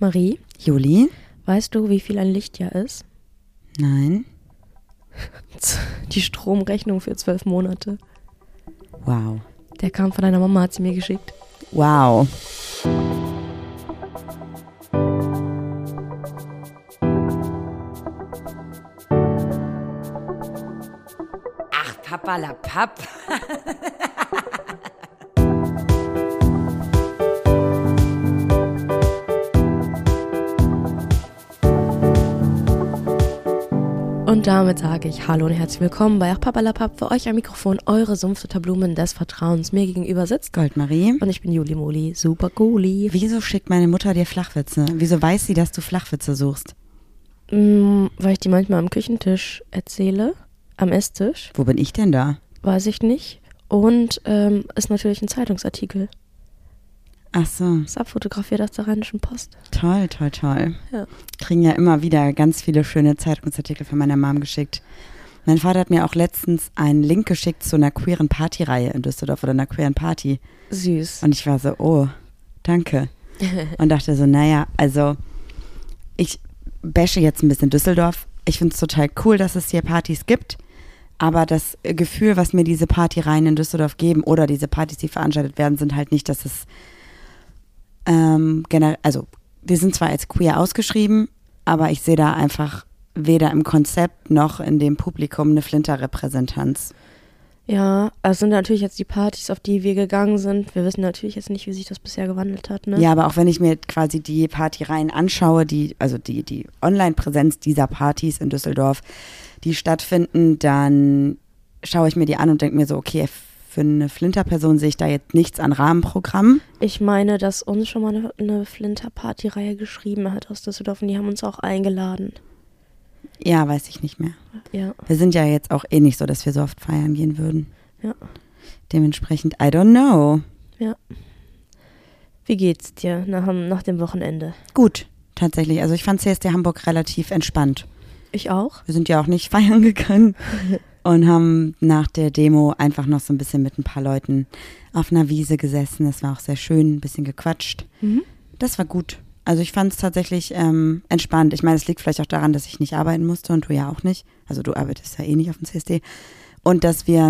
Marie, Juli? weißt du, wie viel ein Lichtjahr ist? Nein. Die Stromrechnung für zwölf Monate. Wow. Der kam von deiner Mama, hat sie mir geschickt. Wow. Ach, Papa la Papp. Und damit sage ich Hallo und herzlich willkommen bei Ach Papalapap. Für euch am Mikrofon eure Sumpfdotterblumen des Vertrauens. Mir gegenüber sitzt Goldmarie. und ich bin Juli Moli. Super cooli. Wieso schickt meine Mutter dir Flachwitze? Wieso weiß sie, dass du Flachwitze suchst? Mm, weil ich die manchmal am Küchentisch erzähle. Am Esstisch. Wo bin ich denn da? Weiß ich nicht. Und ähm, ist natürlich ein Zeitungsartikel. Ach so, Ist abfotografiert aus der Rheinischen Post. toll, toll, toll. Ja. Kriegen ja immer wieder ganz viele schöne Zeitungsartikel von meiner Mom geschickt. Mein Vater hat mir auch letztens einen Link geschickt zu einer queeren Partyreihe in Düsseldorf oder einer queeren Party. Süß. Und ich war so, oh, danke. Und dachte so, naja, also ich bashe jetzt ein bisschen Düsseldorf. Ich finde es total cool, dass es hier Partys gibt. Aber das Gefühl, was mir diese Partyreihen in Düsseldorf geben oder diese Partys, die veranstaltet werden, sind halt nicht, dass es ähm, generell, also wir sind zwar als queer ausgeschrieben, aber ich sehe da einfach weder im Konzept noch in dem Publikum eine Flinter-Repräsentanz. Ja, also sind natürlich jetzt die Partys, auf die wir gegangen sind. Wir wissen natürlich jetzt nicht, wie sich das bisher gewandelt hat, ne? Ja, aber auch wenn ich mir quasi die Partyreihen anschaue, die, also die, die Online-Präsenz dieser Partys in Düsseldorf, die stattfinden, dann schaue ich mir die an und denke mir so, okay, für eine Flinter-Person sehe ich da jetzt nichts an Rahmenprogramm. Ich meine, dass uns schon mal eine, eine Flinter-Party-Reihe geschrieben hat aus Düsseldorf und die haben uns auch eingeladen. Ja, weiß ich nicht mehr. Ja, Wir sind ja jetzt auch eh nicht so, dass wir so oft feiern gehen würden. ja, Dementsprechend, I don't know. ja. Wie geht's dir nach, dem- nach dem Wochenende? Gut, tatsächlich. Also ich fand CSD Hamburg relativ entspannt. Ich auch. Wir sind ja auch nicht feiern gegangen und haben nach der Demo einfach noch so ein bisschen mit ein paar Leuten auf einer Wiese gesessen. Das war auch sehr schön, ein bisschen gequatscht. Mhm. Das war gut. Also ich fand es tatsächlich ähm, entspannt. Ich meine, es liegt vielleicht auch daran, dass ich nicht arbeiten musste und du ja auch nicht. Also du arbeitest ja eh nicht auf dem CSD. Und dass wir,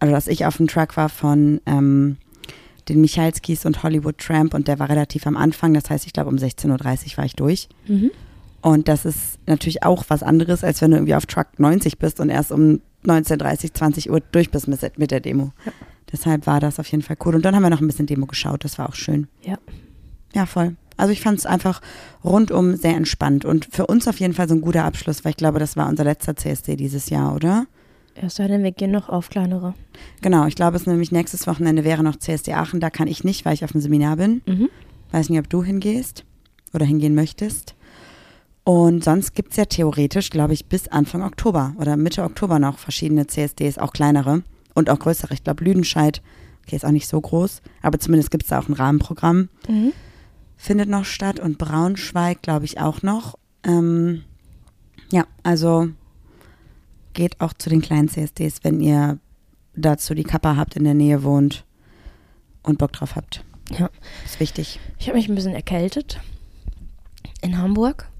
also dass ich auf dem Truck war von ähm, den Michalskis und Hollywood Tramp und der war relativ am Anfang. Das heißt, ich glaube um 16.30 Uhr war ich durch. Mhm. Und das ist natürlich auch was anderes, als wenn du irgendwie auf Truck 90 bist und erst um 19.30, 20 Uhr durch bist mit, der Demo. Ja. Deshalb war das auf jeden Fall cool. Und dann haben wir noch ein bisschen Demo geschaut, das war auch schön. Ja. Ja, voll. Also ich fand es einfach rundum sehr entspannt und für uns auf jeden Fall so ein guter Abschluss, weil ich glaube, das war unser letzter CSD dieses Jahr, oder? Erst sei denn, wir gehen noch auf kleinere. Genau, ich glaube, es nämlich nächstes Wochenende wäre noch CSD Aachen, da kann ich nicht, weil ich auf dem Seminar bin. Mhm. Weiß nicht, ob du hingehst oder hingehen möchtest. Und sonst gibt es ja theoretisch, glaube ich, bis Anfang Oktober oder Mitte Oktober noch verschiedene CSDs, auch kleinere und auch größere. Ich glaube, Lüdenscheid, okay, ist auch nicht so groß, aber zumindest gibt es da auch ein Rahmenprogramm. Mhm. Findet noch statt und Braunschweig, glaube ich, auch noch. Ähm, ja, also geht auch zu den kleinen CSDs, wenn ihr dazu die Kappa habt, in der Nähe wohnt und Bock drauf habt. Ja. Ist wichtig. Ich habe mich ein bisschen erkältet. In Hamburg.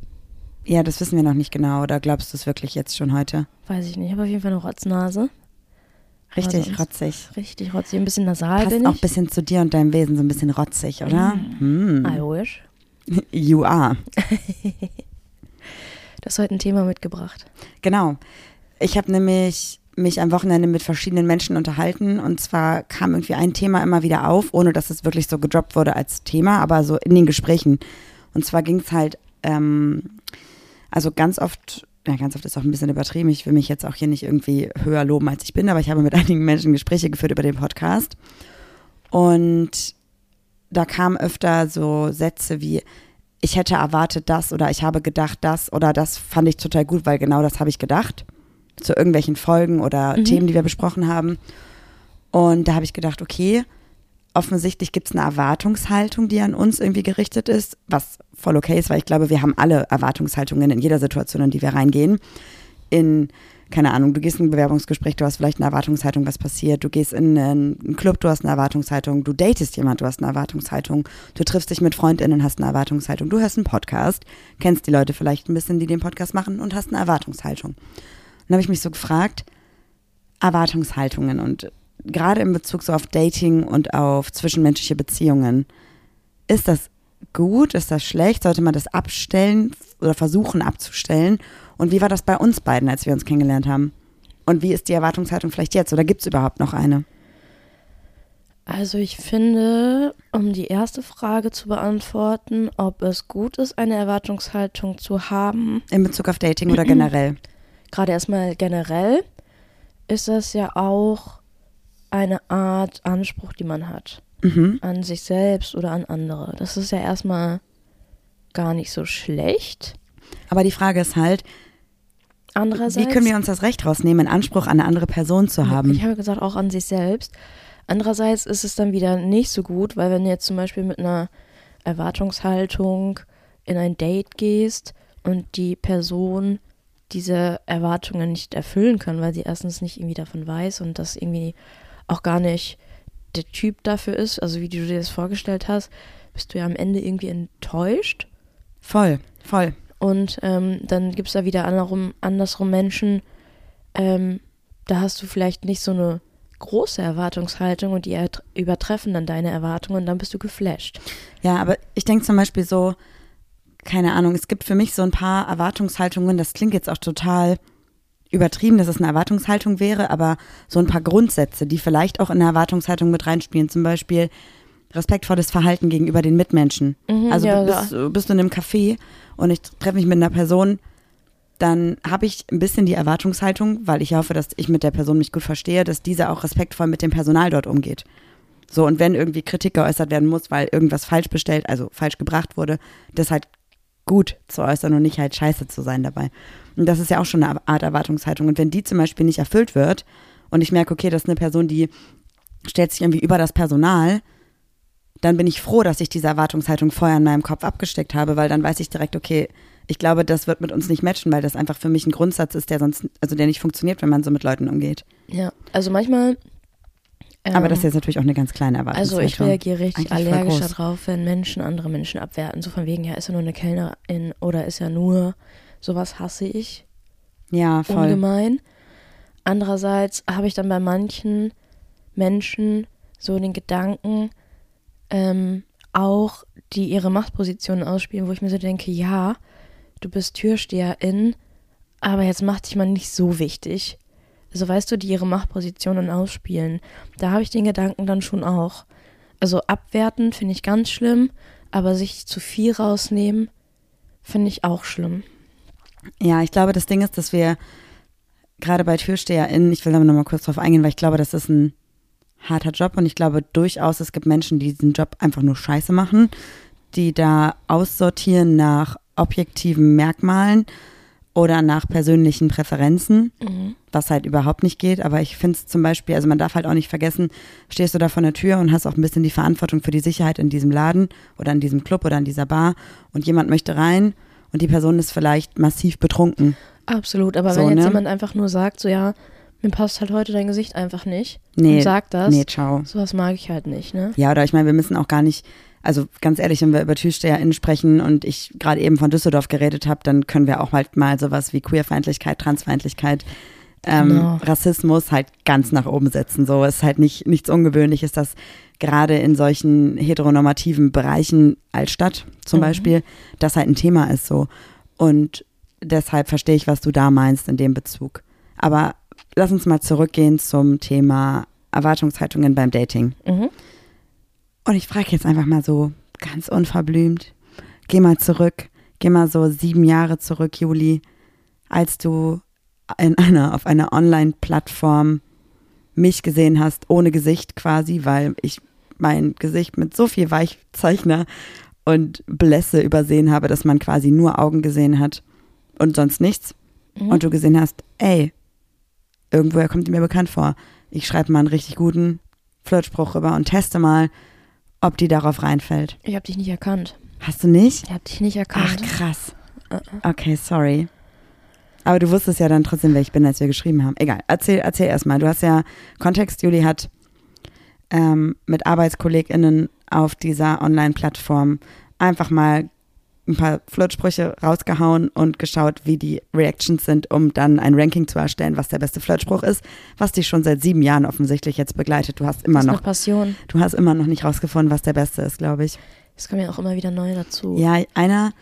Ja, das wissen wir noch nicht genau. Oder glaubst du es wirklich jetzt schon heute? Weiß ich nicht. Ich habe auf jeden Fall eine Rotznase. Richtig sonst- rotzig. Richtig rotzig. Ein bisschen nasal Passt bin auch ich. ein bisschen zu dir und deinem Wesen, so ein bisschen rotzig, oder? Hm. I wish. You are. Du hast heute ein Thema mitgebracht. Genau. Ich habe nämlich mich am Wochenende mit verschiedenen Menschen unterhalten und zwar kam irgendwie ein Thema immer wieder auf, ohne dass es wirklich so gedroppt wurde als Thema, aber so in den Gesprächen. Und zwar ging es halt, ähm, also ganz oft, ja, ganz oft ist auch ein bisschen übertrieben, ich will mich jetzt auch hier nicht irgendwie höher loben, als ich bin, aber ich habe mit einigen Menschen Gespräche geführt über den Podcast und da kamen öfter so Sätze wie, ich hätte erwartet das oder ich habe gedacht das oder das fand ich total gut, weil genau das habe ich gedacht. Zu irgendwelchen Folgen oder Mhm. Themen, die wir besprochen haben. Und da habe ich gedacht, okay, offensichtlich gibt es eine Erwartungshaltung, die an uns irgendwie gerichtet ist, was voll okay ist, weil ich glaube, wir haben alle Erwartungshaltungen in jeder Situation, in die wir reingehen. In keine Ahnung, du gehst in ein Bewerbungsgespräch, du hast vielleicht eine Erwartungshaltung, was passiert. Du gehst in einen Club, du hast eine Erwartungshaltung. Du datest jemand, du hast eine Erwartungshaltung. Du triffst dich mit FreundInnen, hast eine Erwartungshaltung. Du hörst einen Podcast, kennst die Leute vielleicht ein bisschen, die den Podcast machen und hast eine Erwartungshaltung. Dann habe ich mich so gefragt, Erwartungshaltungen und gerade in Bezug so auf Dating und auf zwischenmenschliche Beziehungen, ist das gut, ist das schlecht? Sollte man das abstellen oder versuchen abzustellen? Und wie war das bei uns beiden, als wir uns kennengelernt haben? Und wie ist die Erwartungshaltung vielleicht jetzt? Oder gibt es überhaupt noch eine? Also ich finde, um die erste Frage zu beantworten, ob es gut ist, eine Erwartungshaltung zu haben. In Bezug auf Dating oder generell? Gerade erstmal generell ist das ja auch eine Art Anspruch, die man hat. Mhm. An sich selbst oder an andere. Das ist ja erstmal gar nicht so schlecht. Aber die Frage ist halt, Andererseits. wie können wir uns das Recht rausnehmen, einen Anspruch an eine andere Person zu haben? Ich habe gesagt, auch an sich selbst. Andererseits ist es dann wieder nicht so gut, weil wenn du jetzt zum Beispiel mit einer Erwartungshaltung in ein Date gehst und die Person diese Erwartungen nicht erfüllen kann, weil sie erstens nicht irgendwie davon weiß und das irgendwie auch gar nicht der Typ dafür ist, also wie du dir das vorgestellt hast, bist du ja am Ende irgendwie enttäuscht. Voll, voll. Und ähm, dann gibt es da wieder andersrum, andersrum Menschen, ähm, da hast du vielleicht nicht so eine große Erwartungshaltung und die ert- übertreffen dann deine Erwartungen und dann bist du geflasht. Ja, aber ich denke zum Beispiel so, keine Ahnung, es gibt für mich so ein paar Erwartungshaltungen, das klingt jetzt auch total übertrieben, dass es eine Erwartungshaltung wäre, aber so ein paar Grundsätze, die vielleicht auch in eine Erwartungshaltung mit reinspielen, zum Beispiel respektvolles Verhalten gegenüber den Mitmenschen. Mhm, also ja, bist, bist du in einem Café und ich treffe mich mit einer Person, dann habe ich ein bisschen die Erwartungshaltung, weil ich hoffe, dass ich mit der Person mich gut verstehe, dass diese auch respektvoll mit dem Personal dort umgeht. So, und wenn irgendwie Kritik geäußert werden muss, weil irgendwas falsch bestellt, also falsch gebracht wurde, das halt gut zu äußern und nicht halt scheiße zu sein dabei. Und das ist ja auch schon eine Art Erwartungshaltung. Und wenn die zum Beispiel nicht erfüllt wird und ich merke, okay, das ist eine Person, die stellt sich irgendwie über das Personal, dann bin ich froh, dass ich diese Erwartungshaltung vorher in meinem Kopf abgesteckt habe, weil dann weiß ich direkt, okay, ich glaube, das wird mit uns nicht matchen, weil das einfach für mich ein Grundsatz ist, der sonst, also der nicht funktioniert, wenn man so mit Leuten umgeht. Ja, also manchmal. Aber ähm, das ist jetzt natürlich auch eine ganz kleine Also Erwartungshaltung. ich reagiere richtig Eigentlich allergisch darauf, wenn Menschen andere Menschen abwerten. So von wegen, ja, ist er nur eine Kellnerin oder ist er nur, sowas hasse ich Ja, voll. ungemein. Andererseits habe ich dann bei manchen Menschen so den Gedanken, ähm, auch die ihre Machtpositionen ausspielen, wo ich mir so denke, ja, du bist Türsteherin, aber jetzt mach dich mal nicht so wichtig. Also weißt du, die ihre Machtpositionen ausspielen. Da habe ich den Gedanken dann schon auch. Also abwerten finde ich ganz schlimm, aber sich zu viel rausnehmen finde ich auch schlimm. Ja, ich glaube, das Ding ist, dass wir gerade bei TürsteherInnen, ich will da noch mal kurz drauf eingehen, weil ich glaube, das ist ein harter Job und ich glaube durchaus, es gibt Menschen, die diesen Job einfach nur scheiße machen, die da aussortieren nach objektiven Merkmalen oder nach persönlichen Präferenzen, was halt überhaupt nicht geht. Aber ich finde es zum Beispiel, also man darf halt auch nicht vergessen, stehst du da vor der Tür und hast auch ein bisschen die Verantwortung für die Sicherheit in diesem Laden oder in diesem Club oder in dieser Bar und jemand möchte rein und die Person ist vielleicht massiv betrunken. Absolut, aber So, wenn jetzt ne? jemand einfach nur sagt, so ja, mir passt halt heute dein Gesicht einfach nicht Nee, und sagt das, Nee, ciao. sowas mag ich halt nicht, ne? Ja, oder ich meine, wir müssen auch gar nicht, also ganz ehrlich, wenn wir über TürsteherInnen sprechen und ich gerade eben von Düsseldorf geredet habe, dann können wir auch halt mal sowas wie Queerfeindlichkeit, Transfeindlichkeit, ähm, Genau. Rassismus halt ganz nach oben setzen. So ist halt nicht nichts Ungewöhnliches, dass gerade in solchen heteronormativen Bereichen als Stadt zum Mhm. Beispiel, das halt ein Thema ist so. Und deshalb verstehe ich, was du da meinst in dem Bezug. Aber lass uns mal zurückgehen zum Thema Erwartungshaltungen beim Dating. Mhm. Und ich frage jetzt einfach mal so ganz unverblümt, geh mal zurück, geh mal so sieben Jahre zurück, Juli, als du in einer, auf einer Online-Plattform mich gesehen hast, ohne Gesicht quasi, weil ich mein Gesicht mit so viel Weichzeichner und Blässe übersehen habe, dass man quasi nur Augen gesehen hat und sonst nichts. Mhm. Und du gesehen hast, ey, irgendwoher kommt die mir bekannt vor. Ich schreibe mal einen richtig guten Flirtspruch rüber und teste mal, ob die darauf reinfällt. Ich habe dich nicht erkannt. Hast du nicht? Ich habe dich nicht Ach, erkannt. krass. Äh, Okay, sorry. Aber du wusstest ja dann trotzdem, wer ich bin, als wir geschrieben haben. Egal, erzähl, erzähl erstmal. Du hast ja Kontext, Juli hat ähm, mit ArbeitskollegInnen auf dieser Online-Plattform einfach mal ein paar Flirtsprüche rausgehauen und geschaut, wie die Reactions sind, um dann ein Ranking zu erstellen, was der beste Flirtspruch ist, was dich schon seit sieben Jahren offensichtlich jetzt begleitet. Du hast immer das ist noch, eine Passion. du hast immer noch nicht rausgefunden, was der beste ist, glaube ich. Es kommen ja auch immer wieder neue dazu. Ja, einer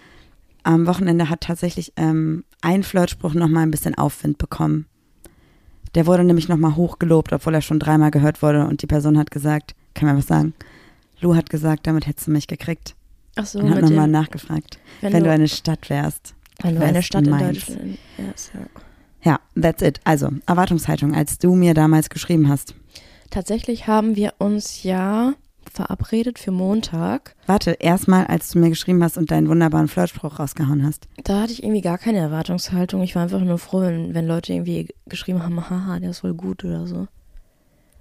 am Wochenende hat tatsächlich ähm, ein Flirtspruch nochmal ein bisschen Aufwind bekommen. Der wurde nämlich nochmal hochgelobt, obwohl er schon dreimal gehört wurde und die Person hat gesagt, kann man was sagen? Lou hat gesagt, damit hättest du mich gekriegt. Ach so, und hat nochmal nachgefragt. wenn, Wenn, du, eine Stadt wärst. wenn du eine Stadt in Mainz. Deutschland. Ja. Ja, that's it. Also, Erwartungshaltung, als du mir damals geschrieben hast. Tatsächlich haben wir uns ja verabredet für Montag. Warte, erstmal, als du mir geschrieben hast und deinen wunderbaren Flirtspruch rausgehauen hast. Da hatte ich irgendwie gar keine Erwartungshaltung. Ich war einfach nur froh, wenn, wenn Leute irgendwie geschrieben haben, haha, der ist voll gut oder so.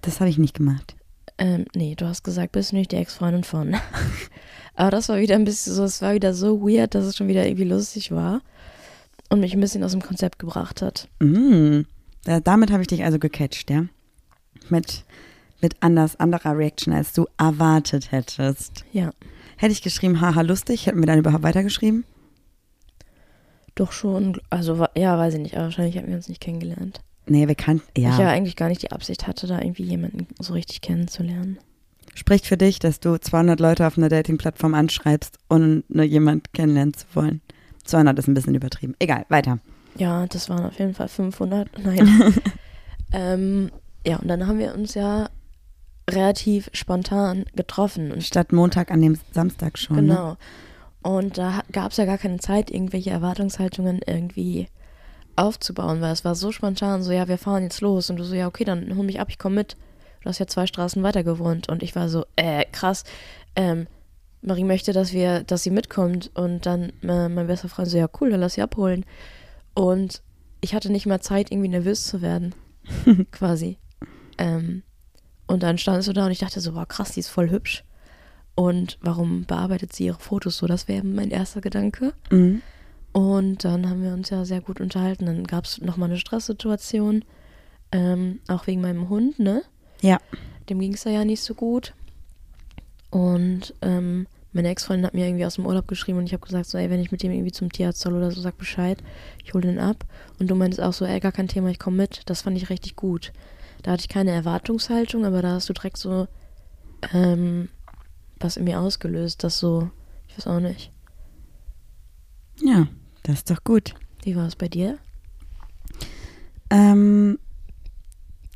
Das habe ich nicht gemacht. Ähm, nee, du hast gesagt, bist du nicht die Ex-Freundin von. Aber das war wieder ein bisschen so, es war wieder so weird, dass es schon wieder irgendwie lustig war und mich ein bisschen aus dem Konzept gebracht hat. Mm. Da, damit habe ich dich also gecatcht, ja? Mit, mit anders, anderer Reaction, als du erwartet hättest. Ja, Hätte ich geschrieben, haha, lustig, hätten wir dann überhaupt weitergeschrieben? doch schon. Also, ja, weiß ich nicht, aber wahrscheinlich haben wir uns nicht kennengelernt. Nee, wir kannten, ja. Ich ja eigentlich gar nicht die Absicht hatte, da irgendwie jemanden so richtig kennenzulernen. Spricht für dich, dass du 200 Leute auf einer Dating-Plattform anschreibst, ohne nur jemand kennenlernen zu wollen. 200 ist ein bisschen übertrieben. Egal, weiter. Ja, das waren auf jeden Fall 500. Nein. ähm, ja, und dann haben wir uns ja relativ spontan getroffen. Und Statt Montag an dem Samstag schon. Ne? Genau. Und da gab es ja gar keine Zeit, irgendwelche Erwartungshaltungen irgendwie aufzubauen, weil es war so spontan, so, ja, wir fahren jetzt los. Und du so, ja, okay, dann hol mich ab, ich komme mit. Du hast ja zwei Straßen weiter gewohnt. Und ich war so, äh, krass. Ähm, Marie möchte, dass wir, dass sie mitkommt. Und dann äh, mein bester Freund so, ja, cool, dann lass sie abholen. Und ich hatte nicht mal Zeit, irgendwie nervös zu werden. quasi. Ähm, und dann standest du da und ich dachte so, wow, krass, die ist voll hübsch. Und warum bearbeitet sie ihre Fotos so? Das wäre mein erster Gedanke. Mhm. Und dann haben wir uns ja sehr gut unterhalten. Dann gab es nochmal eine Stresssituation, ähm, auch wegen meinem Hund, ne? Ja. Dem ging es ja nicht so gut. Und ähm, meine Ex-Freundin hat mir irgendwie aus dem Urlaub geschrieben und ich habe gesagt, so, ey, wenn ich mit dem irgendwie zum Tierarzt soll oder so, sag Bescheid, ich hole den ab. Und du meintest auch so, ey, gar kein Thema, ich komme mit. Das fand ich richtig gut. Da hatte ich keine Erwartungshaltung, aber da hast du direkt so ähm, was in mir ausgelöst, das so, ich weiß auch nicht. Ja, das ist doch gut. Wie war es bei dir? Ähm,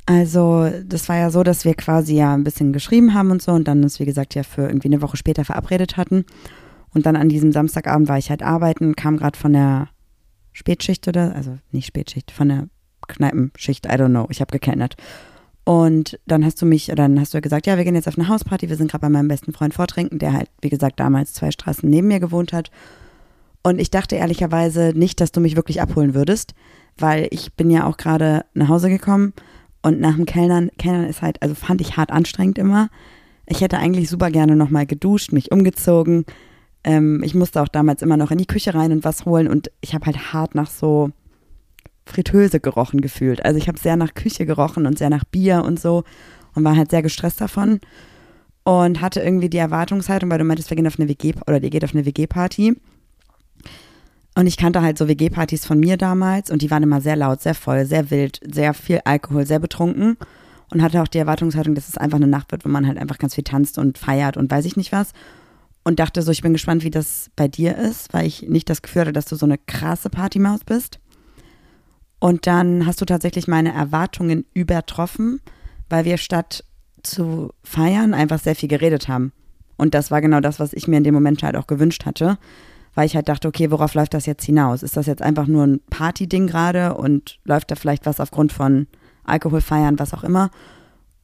also, das war ja so, dass wir quasi ja ein bisschen geschrieben haben und so und dann uns, wie gesagt, ja für irgendwie eine Woche später verabredet hatten. Und dann an diesem Samstagabend war ich halt arbeiten, kam gerade von der Spätschicht oder, also nicht Spätschicht, von der Kneipenschicht, I don't know, ich habe gekellnert. Und dann hast du mich, dann hast du gesagt, ja, wir gehen jetzt auf eine Hausparty, wir sind gerade bei meinem besten Freund vortrinken, der halt, wie gesagt, damals zwei Straßen neben mir gewohnt hat. Und ich dachte ehrlicherweise nicht, dass du mich wirklich abholen würdest, weil ich bin ja auch gerade nach Hause gekommen und nach dem Kellnern, Kellnern ist halt, also fand ich hart anstrengend immer. Ich hätte eigentlich super gerne nochmal geduscht, mich umgezogen. Ähm, ich musste auch damals immer noch in die Küche rein und was holen und ich habe halt hart nach so Fritteuse gerochen gefühlt. Also ich habe sehr nach Küche gerochen und sehr nach Bier und so und war halt sehr gestresst davon und hatte irgendwie die Erwartungshaltung, weil du meintest, wir gehen auf eine WG oder ihr geht auf eine WG-Party. Und ich kannte halt so WG-Partys von mir damals und die waren immer sehr laut, sehr voll, sehr wild, sehr viel Alkohol, sehr betrunken und hatte auch die Erwartungshaltung, dass es einfach eine Nacht wird, wo man halt einfach ganz viel tanzt und feiert und weiß ich nicht was. Und dachte so, ich bin gespannt, wie das bei dir ist, weil ich nicht das Gefühl hatte, dass du so eine krasse Partymaus bist. Und dann hast du tatsächlich meine Erwartungen übertroffen, weil wir statt zu feiern einfach sehr viel geredet haben. Und das war genau das, was ich mir in dem Moment halt auch gewünscht hatte, weil ich halt dachte, okay, worauf läuft das jetzt hinaus? Ist das jetzt einfach nur ein Party-Ding gerade und läuft da vielleicht was aufgrund von Alkohol feiern, was auch immer?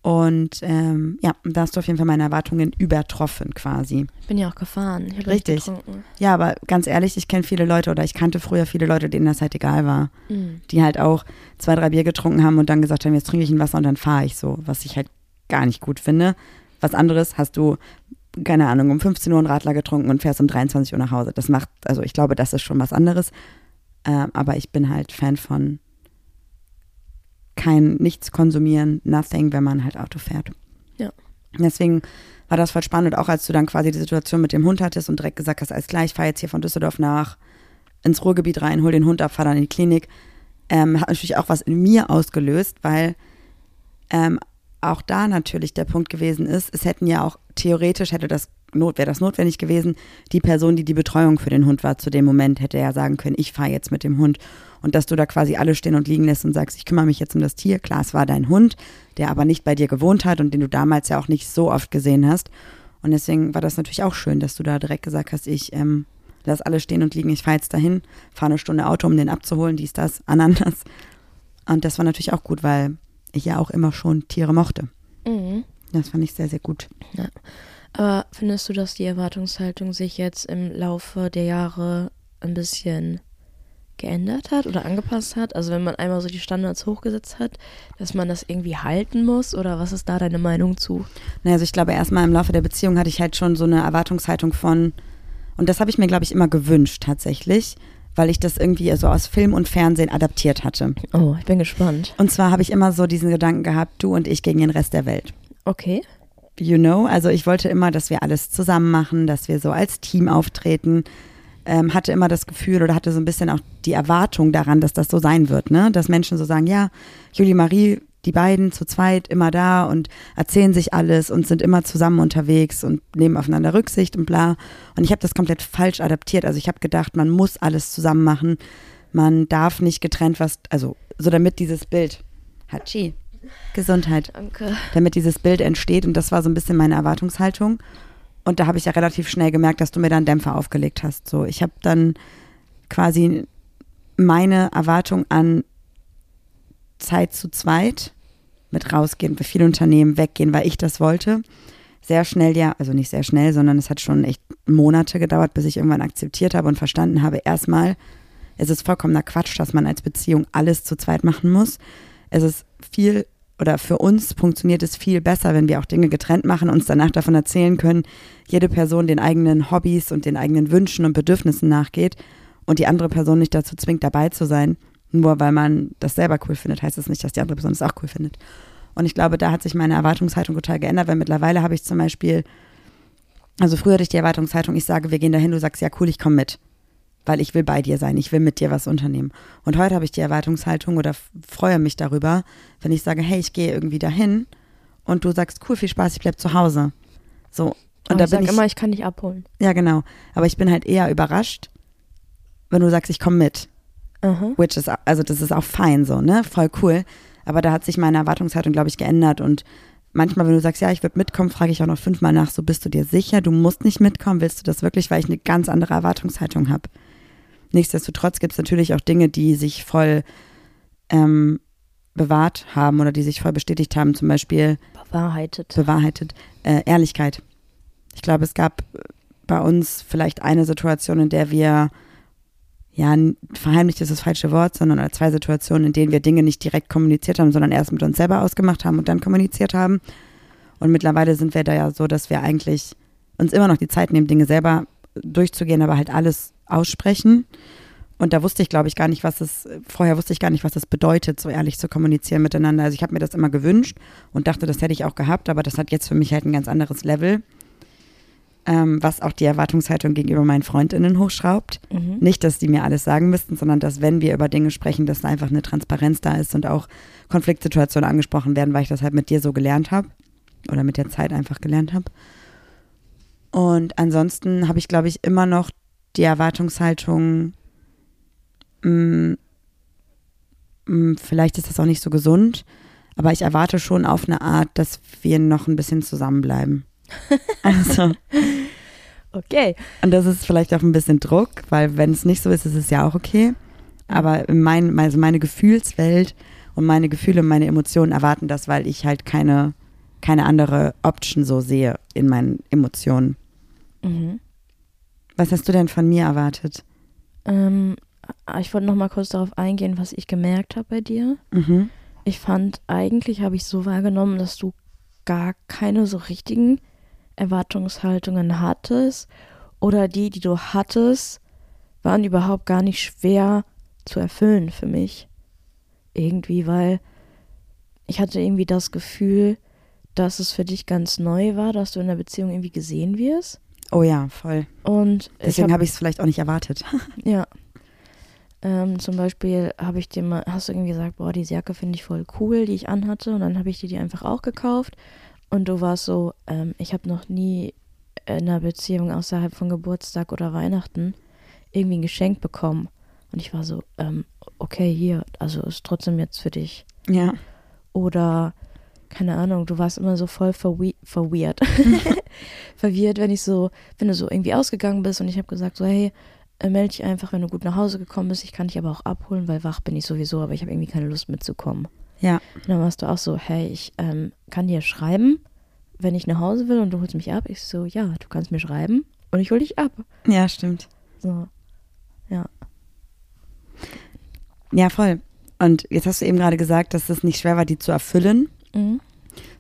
Und ähm, ja, da hast du auf jeden Fall meine Erwartungen übertroffen quasi. Ich bin ja auch gefahren. Richtig. getrunken. Ja, aber ganz ehrlich, ich kenne viele Leute oder ich kannte früher viele Leute, denen das halt egal war. Mhm. Die halt auch zwei, drei Bier getrunken haben und dann gesagt haben, jetzt trinke ich ein Wasser und dann fahre ich so, was ich halt gar nicht gut finde. Was anderes hast du, keine Ahnung, um 15 Uhr einen Radler getrunken und fährst um 23 Uhr nach Hause. Das macht, also ich glaube, das ist schon was anderes. Äh, aber ich bin halt Fan von kein nichts konsumieren, nothing, wenn man halt Auto fährt. Ja. Deswegen war das voll spannend, auch als du dann quasi die Situation mit dem Hund hattest und direkt gesagt hast, alles klar, ich fahre jetzt hier von Düsseldorf nach ins Ruhrgebiet rein, hol den Hund ab, fahr dann in die Klinik, ähm, hat natürlich auch was in mir ausgelöst, weil ähm, auch da natürlich der Punkt gewesen ist, es hätten ja auch theoretisch hätte das not, wäre das notwendig gewesen, die Person, die die Betreuung für den Hund war zu dem Moment, hätte ja sagen können, ich fahre jetzt mit dem Hund und dass du da quasi alle stehen und liegen lässt und sagst, ich kümmere mich jetzt um das Tier. Klar, es war dein Hund, der aber nicht bei dir gewohnt hat und den du damals ja auch nicht so oft gesehen hast. Und deswegen war das natürlich auch schön, dass du da direkt gesagt hast, ich ähm, lass alle stehen und liegen, ich fahre jetzt dahin, fahre eine Stunde Auto, um den abzuholen, dies, das, ananas. Und das war natürlich auch gut, weil ich ja auch immer schon Tiere mochte. Mhm. Das fand ich sehr, sehr gut. Aber findest du, dass die Erwartungshaltung sich jetzt im Laufe der Jahre ein bisschen geändert hat oder angepasst hat? Also wenn man einmal so die Standards hochgesetzt hat, dass man das irgendwie halten muss oder was ist da deine Meinung zu? Naja, also ich glaube, erstmal im Laufe der Beziehung hatte ich halt schon so eine Erwartungshaltung von, und das habe ich mir, glaube ich, immer gewünscht tatsächlich, weil ich das irgendwie so aus Film und Fernsehen adaptiert hatte. Oh, ich bin gespannt. Und zwar habe ich immer so diesen Gedanken gehabt, du und ich gegen den Rest der Welt. Okay. You know, also ich wollte immer, dass wir alles zusammen machen, dass wir so als Team auftreten. Ähm, hatte immer das Gefühl oder hatte so ein bisschen auch die Erwartung daran, dass das so sein wird, ne? Dass Menschen so sagen, ja, Julie Marie, die beiden zu zweit immer da und erzählen sich alles und sind immer zusammen unterwegs und nehmen aufeinander Rücksicht und bla. Und ich habe das komplett falsch adaptiert. Also ich habe gedacht, man muss alles zusammen machen. Man darf nicht getrennt was, also so damit dieses Bild, Hachi, Gesundheit, Danke. damit dieses Bild entsteht. Und das war so ein bisschen meine Erwartungshaltung. Und da habe ich ja relativ schnell gemerkt, dass du mir dann Dämpfer aufgelegt hast. So, ich habe dann quasi meine Erwartung an Zeit zu zweit mit rausgehen, bei vielen Unternehmen weggehen, weil ich das wollte. Sehr schnell, ja, also nicht sehr schnell, sondern es hat schon echt Monate gedauert, bis ich irgendwann akzeptiert habe und verstanden habe, erstmal, es ist vollkommener Quatsch, dass man als Beziehung alles zu zweit machen muss. Es ist viel oder für uns funktioniert es viel besser, wenn wir auch Dinge getrennt machen, uns danach davon erzählen können, jede Person den eigenen Hobbys und den eigenen Wünschen und Bedürfnissen nachgeht und die andere Person nicht dazu zwingt, dabei zu sein. Nur weil man das selber cool findet, heißt das nicht, dass die andere Person es auch cool findet. Und ich glaube, da hat sich meine Erwartungshaltung total geändert, weil mittlerweile habe ich zum Beispiel, also früher hatte ich die Erwartungshaltung, ich sage, wir gehen dahin, du sagst, ja cool, ich komme mit. Weil ich will bei dir sein, ich will mit dir was unternehmen. Und heute habe ich die Erwartungshaltung oder freue mich darüber, wenn ich sage, hey, ich gehe irgendwie dahin und du sagst, cool, viel Spaß, ich bleib zu Hause. So. Und da ich bin ich, immer, ich kann dich abholen. ja genau. Aber ich bin halt eher überrascht, wenn du sagst, ich komme mit. Aha. Which is, also das ist auch fein so, ne? Voll cool. Aber da hat sich meine Erwartungshaltung, glaube ich, geändert. Und manchmal, wenn du sagst, ja, ich würde mitkommen, frage ich auch noch fünfmal nach, so bist du dir sicher, du musst nicht mitkommen, willst du das wirklich, weil ich eine ganz andere Erwartungshaltung habe. Nichtsdestotrotz gibt es natürlich auch Dinge, die sich voll ähm, bewahrt haben oder die sich voll bestätigt haben, zum Beispiel Bewahrheitet. bewahrheitet, äh, Ehrlichkeit. Ich glaube, es gab bei uns vielleicht eine Situation, in der wir, ja, verheimlicht ist das falsche Wort, sondern zwei Situationen, in denen wir Dinge nicht direkt kommuniziert haben, sondern erst mit uns selber ausgemacht haben und dann kommuniziert haben. Und mittlerweile sind wir da ja so, dass wir eigentlich uns immer noch die Zeit nehmen, Dinge selber durchzugehen, aber halt alles aussprechen. Und da wusste ich, glaube ich, gar nicht, was es, vorher wusste ich gar nicht, was es bedeutet, so ehrlich zu kommunizieren miteinander. Also ich habe mir das immer gewünscht und dachte, das hätte ich auch gehabt, aber das hat jetzt für mich halt ein ganz anderes Level, ähm, was auch die Erwartungshaltung gegenüber meinen FreundInnen hochschraubt. Mhm. Nicht, dass die mir alles sagen müssten, sondern dass, wenn wir über Dinge sprechen, dass da einfach eine Transparenz da ist und auch Konfliktsituationen angesprochen werden, weil ich das halt mit dir so gelernt habe oder mit der Zeit einfach gelernt habe. Und ansonsten habe ich, glaube ich, immer noch die Erwartungshaltung, mh, mh, vielleicht ist das auch nicht so gesund, aber ich erwarte schon auf eine Art, dass wir noch ein bisschen zusammenbleiben. also, Okay. und das ist vielleicht auch ein bisschen Druck, weil wenn es nicht so ist, ist es ja auch okay. Aber mein, also meine Gefühlswelt und meine Gefühle und meine Emotionen erwarten das, weil ich halt keine, keine andere Option so sehe in meinen Emotionen. Mhm. Was hast du denn von mir erwartet? Ähm, ich wollte noch mal kurz darauf eingehen, was ich gemerkt habe bei dir. Mhm. Ich fand, eigentlich habe ich so wahrgenommen, dass du gar keine so richtigen Erwartungshaltungen hattest. Oder die, die du hattest, waren überhaupt gar nicht schwer zu erfüllen für mich. Irgendwie, weil ich hatte irgendwie das Gefühl, dass es für dich ganz neu war, dass du in der Beziehung irgendwie gesehen wirst. Oh ja, voll. Und Deswegen hab- habe ich es vielleicht auch nicht erwartet. Ja. Ähm, zum Beispiel habe ich dir mal, hast du irgendwie gesagt, boah, diese Jacke finde ich voll cool, die ich anhatte. Und dann habe ich dir die einfach auch gekauft. Und du warst so, ähm, ich habe noch nie in einer Beziehung außerhalb von Geburtstag oder Weihnachten irgendwie ein Geschenk bekommen. Und ich war so, ähm, okay, hier, also ist trotzdem jetzt für dich. ja. Oder, keine Ahnung, du warst immer so voll verwe verwirrt. Verwirrt, wenn ich so, wenn du so irgendwie ausgegangen bist und ich habe gesagt, so, hey, äh, melde dich einfach, wenn du gut nach Hause gekommen bist. Ich kann dich aber auch abholen, weil wach bin ich sowieso, aber ich habe irgendwie keine Lust mitzukommen. Ja. Und dann warst du auch so, hey, ich ähm, kann dir schreiben, wenn ich nach Hause will und du holst mich ab. Ich so, ja, du kannst mir schreiben und ich hol dich ab. Ja, stimmt. So, Ja, voll. Und jetzt hast du eben gerade gesagt, dass es nicht schwer war, die zu erfüllen. Mhm.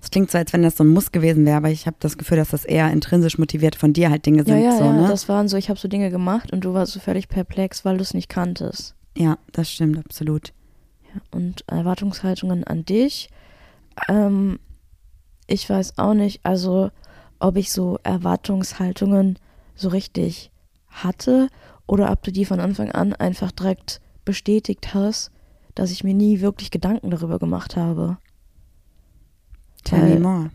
Es klingt so, als wenn das so ein Muss gewesen wäre, aber ich habe das Gefühl, dass das eher intrinsisch motiviert von dir halt Dinge ja, sind. ja, so, ja, ne? das waren so, ich habe so Dinge gemacht und du warst so völlig perplex, weil du es nicht kanntest. ja, das stimmt, absolut. Ja, und Erwartungshaltungen an dich. Ähm, ich weiß auch nicht, also ob ich so Erwartungshaltungen so richtig hatte oder ob du die von Anfang an einfach direkt bestätigt hast, dass ich mir nie wirklich Gedanken darüber gemacht habe. Tell me more.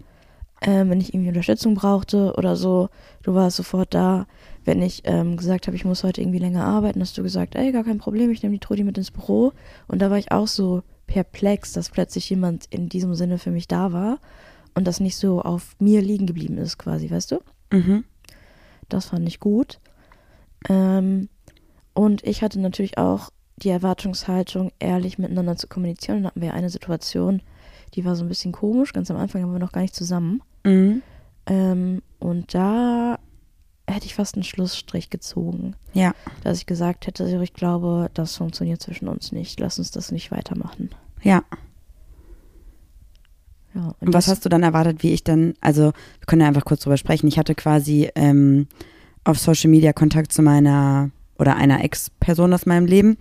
ähm, wenn ich irgendwie Unterstützung brauchte oder so, du warst sofort da. Wenn ich ähm, gesagt habe, ich muss heute irgendwie länger arbeiten, hast du gesagt, ey, gar kein Problem, ich nehme die Trudi mit ins Büro. Und da war ich auch so perplex, dass plötzlich jemand in diesem Sinne für mich da war und das nicht so auf mir liegen geblieben ist, quasi, weißt du? Mhm. Das fand ich gut. Ähm, und ich hatte natürlich auch die Erwartungshaltung, ehrlich miteinander zu kommunizieren. Und da hatten wir eine Situation, die war so ein bisschen komisch. Ganz am Anfang waren wir noch gar nicht zusammen. Mhm. Ähm, und da hätte ich fast einen Schlussstrich gezogen, Ja. dass ich gesagt hätte, ich glaube, das funktioniert zwischen uns nicht. Lass uns das nicht weitermachen. Ja. Ja, Und was das- hast du dann erwartet, wie ich dann, also wir können ja einfach kurz drüber sprechen. Ich hatte quasi ähm, auf Social Media Kontakt zu meiner oder einer Ex-Person aus meinem Leben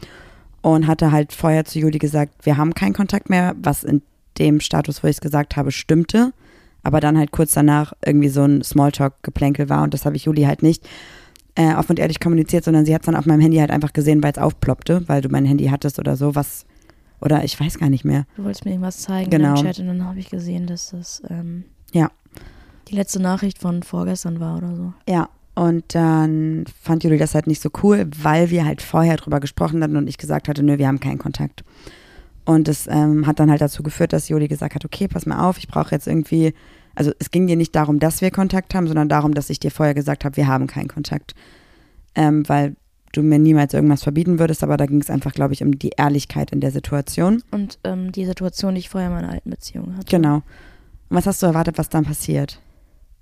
und hatte halt vorher zu Juli gesagt, wir haben keinen Kontakt mehr, was in dem Status, wo ich es gesagt habe, stimmte. Aber dann halt kurz danach irgendwie so ein Smalltalk-Geplänkel war und das habe ich Juli halt nicht äh, offen und ehrlich kommuniziert, sondern sie hat es dann auf meinem Handy halt einfach gesehen, weil es aufploppte, weil du mein Handy hattest oder so, was, oder ich weiß gar nicht mehr. Du wolltest mir irgendwas zeigen Genau. im Chat und dann habe ich gesehen, dass das ähm, Ja. die letzte Nachricht von vorgestern war oder so. Ja, und dann fand Juli das halt nicht so cool, weil wir halt vorher drüber gesprochen hatten und ich gesagt hatte, nö, wir haben keinen Kontakt. Und das ähm, hat dann halt dazu geführt, dass Juli gesagt hat, okay, pass mal auf, ich brauche jetzt irgendwie, also es ging dir nicht darum, dass wir Kontakt haben, sondern darum, dass ich dir vorher gesagt habe, wir haben keinen Kontakt. Ähm, weil du mir niemals irgendwas verbieten würdest, aber da ging es einfach, glaube ich, um die Ehrlichkeit in der Situation. Und ähm, die Situation, die ich vorher in meiner alten Beziehung hatte. Genau. Und was hast du erwartet, was dann passiert?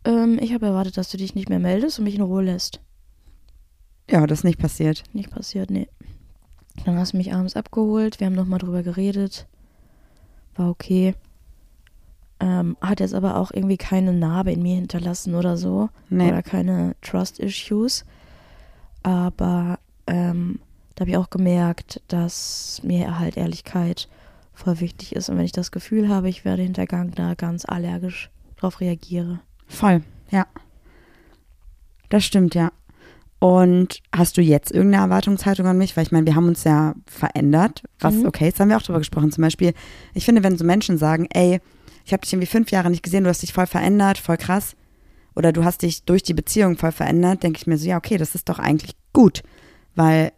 Ähm, ich habe erwartet, dass du dich nicht mehr meldest und mich in Ruhe lässt. Ja, das ist nicht passiert. Nicht passiert, nee. Dann hast du mich abends abgeholt, wir haben nochmal drüber geredet. War okay. Ähm, hat jetzt aber auch irgendwie keine Narbe in mir hinterlassen oder so. Nee. Oder keine Trust-Issues. Aber ähm, da habe ich auch gemerkt, dass mir halt Ehrlichkeit voll wichtig ist. Und wenn ich das Gefühl habe, ich werde hintergangen, da ganz allergisch drauf reagiere. Voll, ja. Das stimmt, ja. Und hast du jetzt irgendeine Erwartungshaltung an mich? Weil ich meine, wir haben uns ja verändert. Was, Mhm. okay, jetzt haben wir auch drüber gesprochen. Zum Beispiel, ich finde, wenn so Menschen sagen, ey, ich habe dich irgendwie fünf Jahre nicht gesehen, du hast dich voll verändert, voll krass. Oder du hast dich durch die Beziehung voll verändert, denke ich mir so, ja, okay, das ist doch eigentlich gut. Weil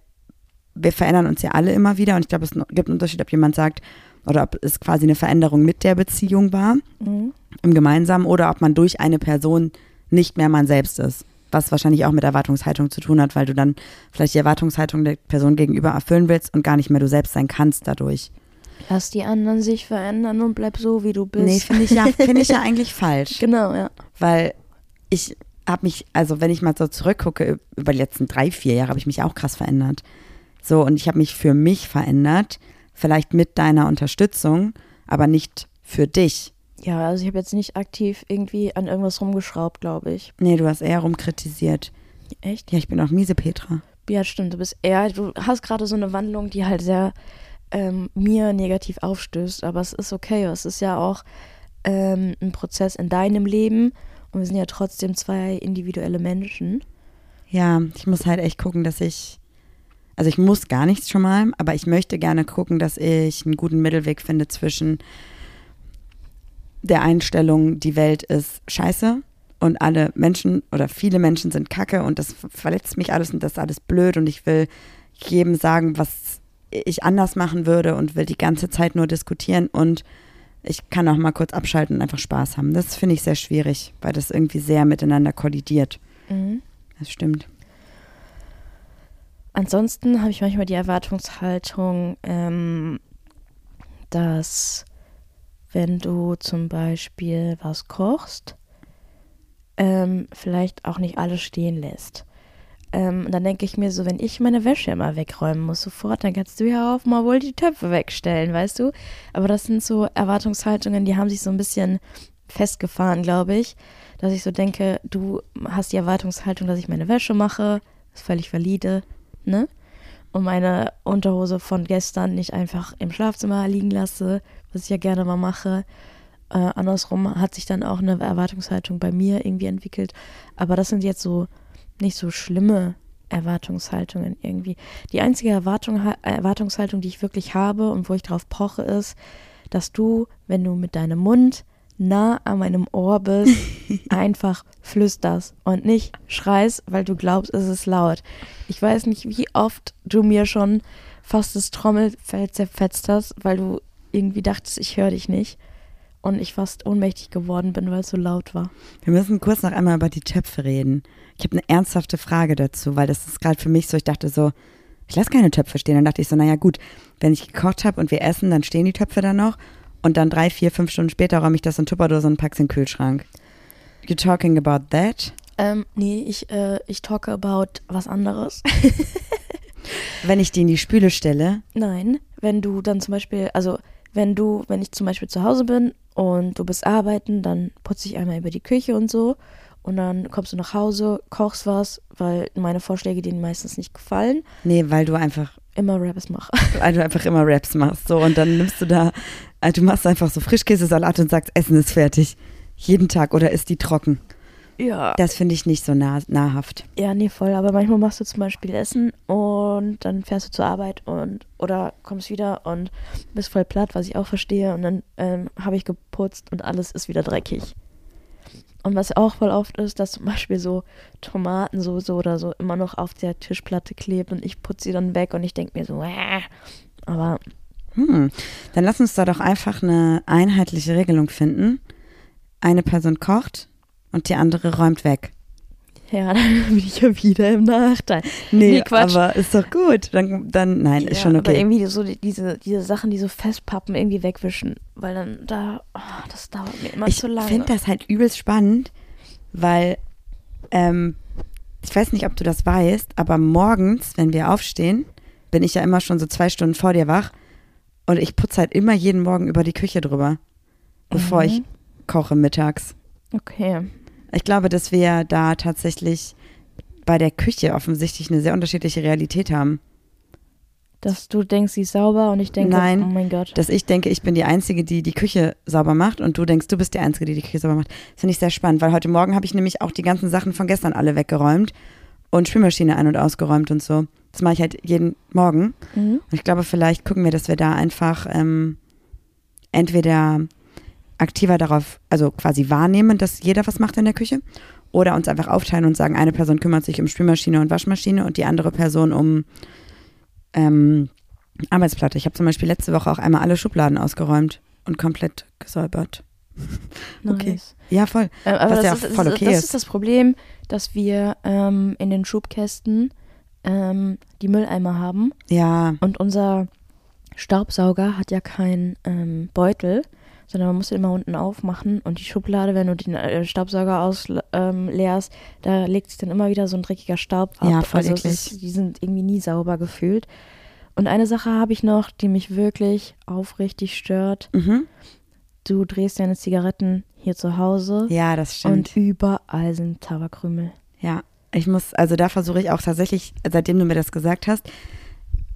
wir verändern uns ja alle immer wieder. Und ich glaube, es gibt einen Unterschied, ob jemand sagt, oder ob es quasi eine Veränderung mit der Beziehung war Mhm. im Gemeinsamen oder ob man durch eine Person nicht mehr man selbst ist. Was wahrscheinlich auch mit Erwartungshaltung zu tun hat, weil du dann vielleicht die Erwartungshaltung der Person gegenüber erfüllen willst und gar nicht mehr du selbst sein kannst dadurch. Lass die anderen sich verändern und bleib so, wie du bist. Nee, finde ich ja, finde ich ja eigentlich falsch. Genau, ja. Weil ich habe mich, also wenn ich mal so zurückgucke, über die letzten drei, vier Jahre habe ich mich auch krass verändert. So, und ich habe mich für mich verändert, vielleicht mit deiner Unterstützung, aber nicht für dich. Ja, also ich habe jetzt nicht aktiv irgendwie an irgendwas rumgeschraubt, glaube ich. Nee, du hast eher rumkritisiert. Echt? Ja, ich bin auch miese Petra. Ja, stimmt. Du bist eher, du hast gerade so eine Wandlung, die halt sehr ähm, mir negativ aufstößt. Aber es ist okay. Es ist ja auch ähm, ein Prozess in deinem Leben. Und wir sind ja trotzdem zwei individuelle Menschen. Ja, ich muss halt echt gucken, dass ich, also ich muss gar nichts schon mal, aber ich möchte gerne gucken, dass ich einen guten Mittelweg finde zwischen der Einstellung, die Welt ist scheiße und alle Menschen oder viele Menschen sind kacke und das verletzt mich alles und das ist alles blöd und ich will jedem sagen, was ich anders machen würde und will die ganze Zeit nur diskutieren und ich kann auch mal kurz abschalten und einfach Spaß haben. Das finde ich sehr schwierig, weil das irgendwie sehr miteinander kollidiert. Mhm. Das stimmt. Ansonsten habe ich manchmal die Erwartungshaltung, ähm, dass wenn du zum Beispiel was kochst, ähm, vielleicht auch nicht alles stehen lässt. Ähm, dann denke ich mir so, wenn ich meine Wäsche immer wegräumen muss sofort, dann kannst du ja auch mal wohl die Töpfe wegstellen, weißt du? Aber das sind so Erwartungshaltungen, die haben sich so ein bisschen festgefahren, glaube ich. Dass ich so denke, du hast die Erwartungshaltung, dass ich meine Wäsche mache, ist völlig valide, ne? Und meine Unterhose von gestern nicht einfach im Schlafzimmer liegen lasse, was ich ja gerne mal mache. Äh, andersrum hat sich dann auch eine Erwartungshaltung bei mir irgendwie entwickelt. Aber das sind jetzt so nicht so schlimme Erwartungshaltungen irgendwie. Die einzige Erwartung, Erwartungshaltung, die ich wirklich habe und wo ich drauf poche, ist, dass du, wenn du mit deinem Mund nah an meinem Ohr bist, einfach flüsterst und nicht schreist, weil du glaubst, es ist laut. Ich weiß nicht, wie oft du mir schon fast das Trommelfell zerfetzt hast, weil du irgendwie dachtest, ich höre dich nicht. Und ich fast ohnmächtig geworden bin, weil es so laut war. Wir müssen kurz noch einmal über die Töpfe reden. Ich habe eine ernsthafte Frage dazu, weil das ist gerade für mich so, ich dachte so, ich lasse keine Töpfe stehen. Dann dachte ich so, naja gut, wenn ich gekocht habe und wir essen, dann stehen die Töpfe da noch. Und dann drei, vier, fünf Stunden später räume ich das in Tupperdose und pack's in den Kühlschrank. You talking about that? Ähm, nee, ich, äh, ich talk about was anderes. wenn ich die in die Spüle stelle? Nein, wenn du dann zum Beispiel, also wenn du, wenn ich zum Beispiel zu Hause bin und du bist arbeiten, dann putze ich einmal über die Küche und so. Und dann kommst du nach Hause, kochst was, weil meine Vorschläge dir meistens nicht gefallen. Nee, weil du einfach immer Raps machst. Weil du einfach immer Raps machst. So, und dann nimmst du da, also du machst einfach so Frischkäsesalat und sagst, Essen ist fertig. Jeden Tag oder ist die trocken? Ja. Das finde ich nicht so nah, nahrhaft. Ja, nee, voll. Aber manchmal machst du zum Beispiel Essen und dann fährst du zur Arbeit und oder kommst wieder und bist voll platt, was ich auch verstehe. Und dann ähm, habe ich geputzt und alles ist wieder dreckig. Und was auch voll oft ist, dass zum Beispiel so Tomatensoße oder so immer noch auf der Tischplatte klebt und ich putze sie dann weg und ich denke mir so, äh, aber. Hm, dann lass uns da doch einfach eine einheitliche Regelung finden. Eine Person kocht, und die andere räumt weg. Ja, dann bin ich ja wieder im Nachteil. Nee, nee Quatsch. aber ist doch gut. Dann, dann nein, ja, ist schon okay. Aber irgendwie so die, diese, diese Sachen, die so festpappen, irgendwie wegwischen. Weil dann da, oh, das dauert mir immer ich zu lange. Ich finde das halt übelst spannend, weil, ähm, ich weiß nicht, ob du das weißt, aber morgens, wenn wir aufstehen, bin ich ja immer schon so zwei Stunden vor dir wach und ich putze halt immer jeden Morgen über die Küche drüber, bevor mhm. ich koche mittags. Okay. Ich glaube, dass wir da tatsächlich bei der Küche offensichtlich eine sehr unterschiedliche Realität haben. Dass du denkst, sie ist sauber und ich denke, Nein, oh mein Gott. Dass ich denke, ich bin die Einzige, die die Küche sauber macht und du denkst, du bist die Einzige, die die Küche sauber macht. Das finde ich sehr spannend, weil heute Morgen habe ich nämlich auch die ganzen Sachen von gestern alle weggeräumt und Spülmaschine ein- und ausgeräumt und so. Das mache ich halt jeden Morgen. Mhm. Und ich glaube, vielleicht gucken wir, dass wir da einfach ähm, entweder aktiver darauf, also quasi wahrnehmen, dass jeder was macht in der Küche oder uns einfach aufteilen und sagen, eine Person kümmert sich um Spülmaschine und Waschmaschine und die andere Person um ähm, Arbeitsplatte. Ich habe zum Beispiel letzte Woche auch einmal alle Schubladen ausgeräumt und komplett gesäubert. Okay. Nice. Ja, voll. Ähm, aber das, ja ist, voll okay das ist. ist das Problem, dass wir ähm, in den Schubkästen ähm, die Mülleimer haben. Ja. Und unser Staubsauger hat ja keinen ähm, Beutel sondern man muss den immer unten aufmachen und die Schublade, wenn du den äh, Staubsauger ausleerst, ähm, da legt sich dann immer wieder so ein dreckiger Staub ab. Ja, voll also ist, die sind irgendwie nie sauber gefühlt. Und eine Sache habe ich noch, die mich wirklich aufrichtig stört. Mhm. Du drehst deine Zigaretten hier zu Hause. Ja, das stimmt. Und überall sind Tabakkrümel. Ja, Ich muss, also da versuche ich auch tatsächlich, seitdem du mir das gesagt hast,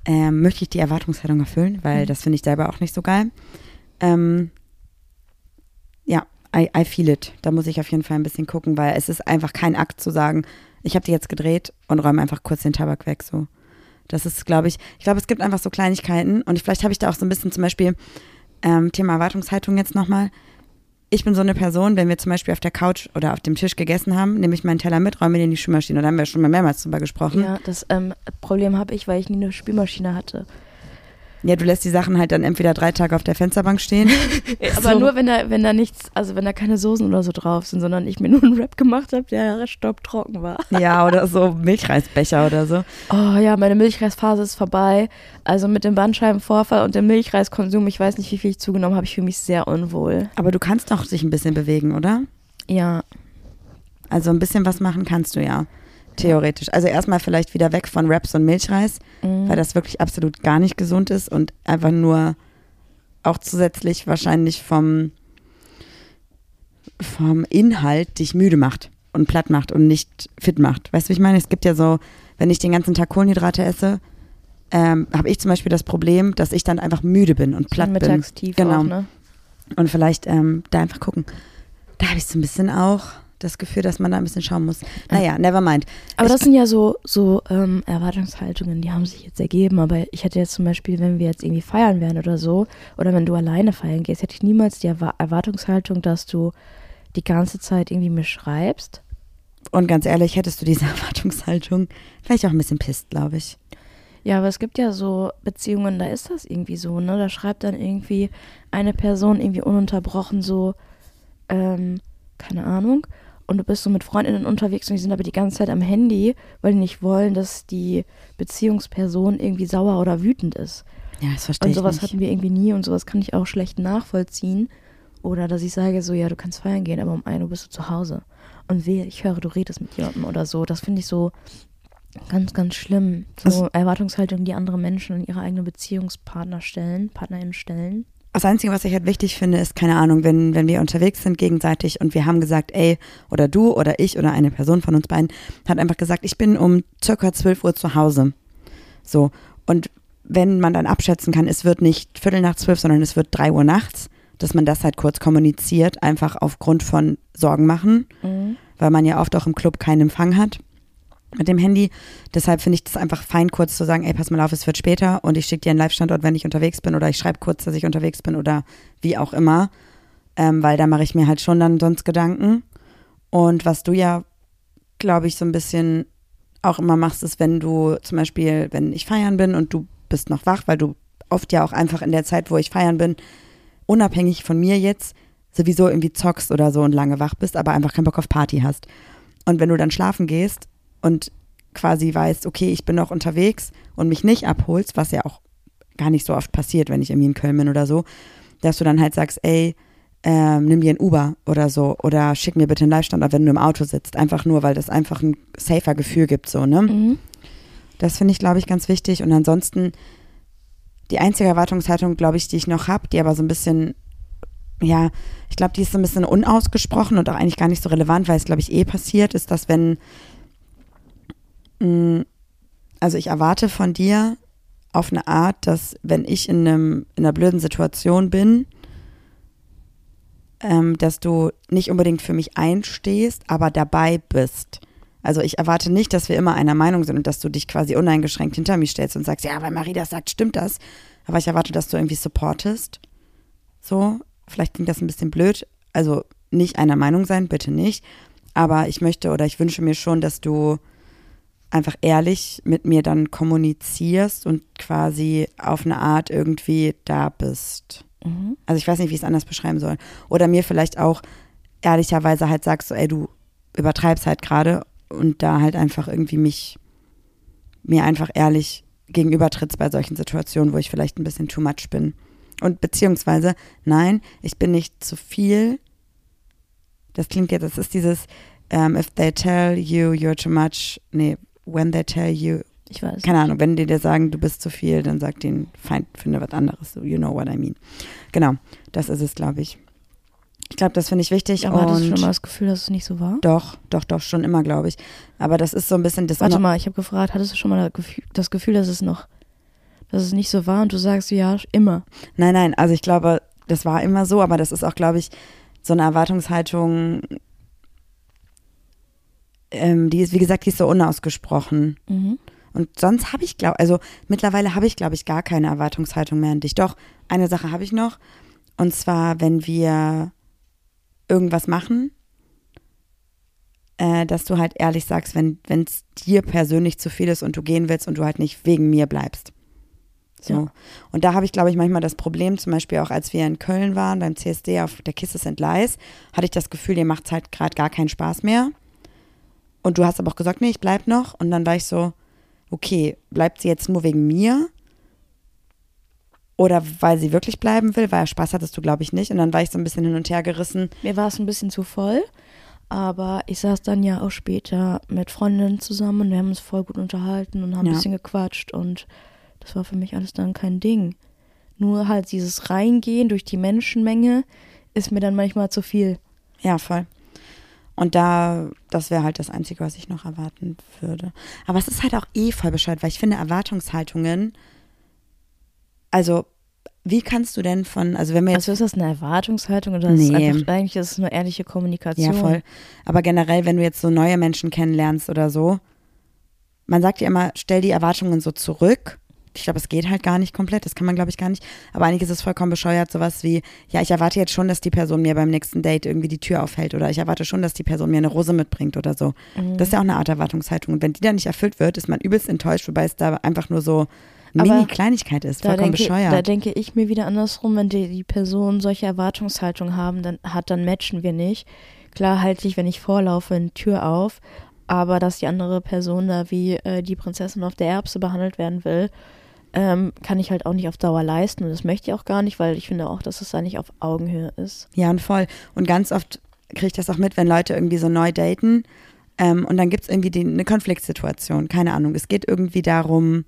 ähm, möchte ich die Erwartungshaltung erfüllen, weil Mhm. das finde ich selber auch nicht so geil. Ähm, I, I feel it. Da muss ich auf jeden Fall ein bisschen gucken, weil es ist einfach kein Akt zu sagen, ich habe die jetzt gedreht und räume einfach kurz den Tabak weg. So. Das ist, glaube ich, ich glaube, es gibt einfach so Kleinigkeiten und vielleicht habe ich da auch so ein bisschen zum Beispiel ähm, Thema Erwartungshaltung jetzt nochmal. Ich bin so eine Person, wenn wir zum Beispiel auf der Couch oder auf dem Tisch gegessen haben, nehme ich meinen Teller mit, räume den in die Spülmaschine. Da haben wir schon mal mehrmals drüber gesprochen. Ja, das ähm, Problem habe ich, weil ich nie eine Spülmaschine hatte. Ja, du lässt die Sachen halt dann entweder drei Tage auf der Fensterbank stehen. Aber So. nur wenn da, wenn da nichts, also wenn da keine Soßen oder so drauf sind, sondern ich mir nur einen Rap gemacht habe, der stopptrocken war. ja, oder so Milchreisbecher oder so. Oh ja, meine Milchreisphase ist vorbei. Also mit dem Bandscheibenvorfall und dem Milchreiskonsum, ich weiß nicht, wie viel ich zugenommen habe, ich fühle mich sehr unwohl. Aber du kannst doch dich ein bisschen bewegen, oder? Ja, Also ein bisschen was machen kannst du ja. Theoretisch. Also erstmal vielleicht wieder weg von Raps und Milchreis, mhm. weil das wirklich absolut gar nicht gesund ist und einfach nur auch zusätzlich wahrscheinlich vom, vom Inhalt dich müde macht und platt macht und nicht fit macht. Weißt du, wie ich meine? Es gibt ja so, wenn ich den ganzen Tag Kohlenhydrate esse, ähm, habe ich zum Beispiel das Problem, dass ich dann einfach müde bin und platt bin. mittagstief Genau. auch, ne? Und vielleicht ähm, da einfach gucken. Da habe ich so ein bisschen auch das Gefühl, dass man da ein bisschen schauen muss. Naja, never mind. Aber Ich- das sind ja so, so ähm, Erwartungshaltungen, die haben sich jetzt ergeben. Aber ich hätte jetzt zum Beispiel, wenn wir jetzt irgendwie feiern wären oder so, oder wenn du alleine feiern gehst, hätte ich niemals die Erwa Erwartungshaltung, dass du die ganze Zeit irgendwie mir schreibst. Und ganz ehrlich, hättest du diese Erwartungshaltung, vielleicht auch ein bisschen pisst, glaube ich. Ja, aber es gibt ja so Beziehungen, da ist das irgendwie so, ne? Da schreibt dann irgendwie eine Person irgendwie ununterbrochen so, ähm, keine Ahnung. Und du bist so mit Freundinnen unterwegs und die sind aber die ganze Zeit am Handy, weil die nicht wollen, dass die Beziehungsperson irgendwie sauer oder wütend ist. Ja, das verstehe Und ich sowas nicht. hatten wir irgendwie nie und sowas kann ich auch schlecht nachvollziehen. Oder dass ich sage so, ja, du kannst feiern gehen, aber um 1 Uhr bist du zu Hause. Und wehe, ich höre, du redest mit jemandem oder so. Das finde ich so ganz, ganz schlimm. So Erwartungshaltung, die andere Menschen in ihre eigenen Beziehungspartner stellen, PartnerInnen stellen. Das Einzige, was ich halt wichtig finde, ist, keine Ahnung, wenn, wenn wir unterwegs sind gegenseitig und wir haben gesagt, ey, oder du oder ich oder eine Person von uns beiden hat einfach gesagt, ich bin um circa 12 Uhr zu Hause. So. Und wenn man dann abschätzen kann, es wird nicht Viertel nach zwölf, sondern es wird drei Uhr nachts, dass man das halt kurz kommuniziert, einfach aufgrund von Sorgen machen, weil man ja oft auch im Club keinen Empfang hat mit dem Handy. Deshalb finde ich das einfach fein, kurz zu sagen, ey, pass mal auf, es wird später und ich schicke dir einen Live-Standort, wenn ich unterwegs bin oder ich schreibe kurz, dass ich unterwegs bin oder wie auch immer, ähm, weil da mache ich mir halt schon dann sonst Gedanken. Und was du ja, glaube ich, so ein bisschen auch immer machst, ist, wenn du zum Beispiel, wenn ich feiern bin und du bist noch wach, weil du oft ja auch einfach in der Zeit, wo ich feiern bin, unabhängig von mir jetzt, sowieso irgendwie zockst oder so und lange wach bist, aber einfach keinen Bock auf Party hast. Und wenn du dann schlafen gehst und quasi weißt, okay, ich bin noch unterwegs und mich nicht abholst, was ja auch gar nicht so oft passiert, wenn ich irgendwie in Köln bin oder so, dass du dann halt sagst, ey, ähm, nimm dir ein Uber oder so oder schick mir bitte einen Live-Standort, wenn du im Auto sitzt. Einfach nur, weil das einfach ein safer Gefühl gibt, so, ne? Mhm. Das finde ich, glaube ich, ganz wichtig. Und ansonsten, die einzige Erwartungshaltung, glaube ich, die ich noch habe, die aber so ein bisschen, ja, ich glaube, die ist so ein bisschen unausgesprochen und auch eigentlich gar nicht so relevant, weil es, glaube ich, eh passiert, ist, dass wenn, also ich erwarte von dir auf eine Art, dass wenn ich in, einem, in einer blöden Situation bin, ähm, dass du nicht unbedingt für mich einstehst, aber dabei bist. Also ich erwarte nicht, dass wir immer einer Meinung sind und dass du dich quasi uneingeschränkt hinter mich stellst und sagst, ja, weil Marie das sagt, stimmt das. Aber ich erwarte, dass du irgendwie supportest. So, vielleicht klingt das ein bisschen blöd. Also nicht einer Meinung sein, bitte nicht. Aber ich möchte oder ich wünsche mir schon, dass du einfach ehrlich mit mir dann kommunizierst und quasi auf eine Art irgendwie da bist. Mhm. Also ich weiß nicht, wie ich es anders beschreiben soll. Oder mir vielleicht auch ehrlicherweise halt sagst, so, ey, du übertreibst halt gerade und da halt einfach irgendwie mich, mir einfach ehrlich gegenübertrittst bei solchen Situationen, wo ich vielleicht ein bisschen too much bin. Und beziehungsweise, nein, ich bin nicht zu viel. Das klingt jetzt, das ist dieses, um, if they tell you you're too much, nee, when they tell you, Ich weiß. keine Ahnung, wenn die dir sagen, du bist zu viel, dann sag denen, Feind, finde was anderes. So, you know what I mean. Genau, das ist es, glaube ich. Ich glaube, das finde ich wichtig. Aber hattest du schon mal das Gefühl, dass es nicht so war? doch, doch, doch, schon immer, glaube ich. Aber das ist so ein bisschen das. Warte mal, ich habe gefragt, hattest du schon mal das Gefühl, das Gefühl, dass es noch, dass es nicht so war und du sagst ja, immer. Nein, nein, also ich glaube, das war immer so, aber das ist auch, glaube ich, so eine Erwartungshaltung, ähm, die ist, wie gesagt, die ist so unausgesprochen. Mhm. Und sonst habe ich, glaube also mittlerweile habe ich, glaube ich, gar keine Erwartungshaltung mehr an dich. Doch, eine Sache habe ich noch. Und zwar, wenn wir irgendwas machen, äh, dass du halt ehrlich sagst, wenn es dir persönlich zu viel ist und du gehen willst und du halt nicht wegen mir bleibst. So. Ja. Und da habe ich, glaube ich, manchmal das Problem, zum Beispiel auch als wir in Köln waren, beim CSD auf der Kisses and Lies, hatte ich das Gefühl, dir macht es halt gerade gar keinen Spaß mehr. Und du hast aber auch gesagt, nee, ich bleib noch. Und dann war ich so, okay, bleibt sie jetzt nur wegen mir? Oder weil sie wirklich bleiben will? Weil Spaß hattest du, glaube ich, nicht. Und dann war ich so ein bisschen hin und her gerissen. Mir war es ein bisschen zu voll, aber ich saß dann ja auch später mit Freundinnen zusammen und wir haben uns voll gut unterhalten und haben Ja. ein bisschen gequatscht und das war für mich alles dann kein Ding. Nur halt dieses Reingehen durch die Menschenmenge ist mir dann manchmal zu viel. Ja, voll. Und da, das wäre halt das Einzige, was ich noch erwarten würde. Aber es ist halt auch eh voll bescheuert, weil ich finde, Erwartungshaltungen, also, wie kannst du denn von, also wenn wir jetzt Also ist das eine Erwartungshaltung oder ist Nee. einfach, eigentlich ist es nur ehrliche Kommunikation? Ja, voll. Aber generell, wenn du jetzt so neue Menschen kennenlernst oder so, man sagt ja immer, stell die Erwartungen so zurück. Ich glaube, es geht halt gar nicht komplett, das kann man, glaube ich, gar nicht. Aber eigentlich ist es vollkommen bescheuert, sowas wie, ja, ich erwarte jetzt schon, dass die Person mir beim nächsten Date irgendwie die Tür aufhält oder ich erwarte schon, dass die Person mir eine Rose mitbringt oder so. Mhm. Das ist ja auch eine Art Erwartungshaltung. Und wenn die dann nicht erfüllt wird, ist man übelst enttäuscht, wobei es da einfach nur so Mini-Kleinigkeit ist. Vollkommen denke, bescheuert. da denke ich mir wieder andersrum, wenn die, die Person solche Erwartungshaltung haben, dann hat, dann matchen wir nicht. Klar halte ich, wenn ich vorlaufe, eine Tür auf, aber dass die andere Person da wie äh, die Prinzessin auf der Erbse behandelt werden will, ähm, kann ich halt auch nicht auf Dauer leisten und das möchte ich auch gar nicht, weil ich finde auch, dass es da nicht auf Augenhöhe ist. Ja, und voll. Und ganz oft kriege ich das auch mit, wenn Leute irgendwie so neu daten ähm, und dann gibt es irgendwie die, eine Konfliktsituation. Keine Ahnung. Es geht irgendwie darum,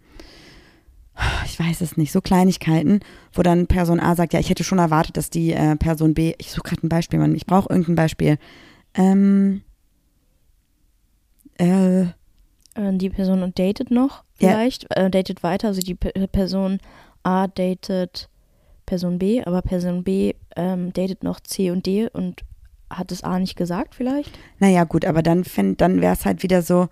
ich weiß es nicht, so Kleinigkeiten, wo dann Person A sagt, ja, ich hätte schon erwartet, dass die äh, Person B, ich suche gerade ein Beispiel, Mann, ich brauche irgendein Beispiel. Ähm, äh, Äh, die Person datet noch Ja. vielleicht, äh, datet weiter, also die P Person A datet Person B, aber Person B ähm, datet noch C und D und hat es A nicht gesagt vielleicht? Naja, gut, aber dann, dann wäre es halt wieder so,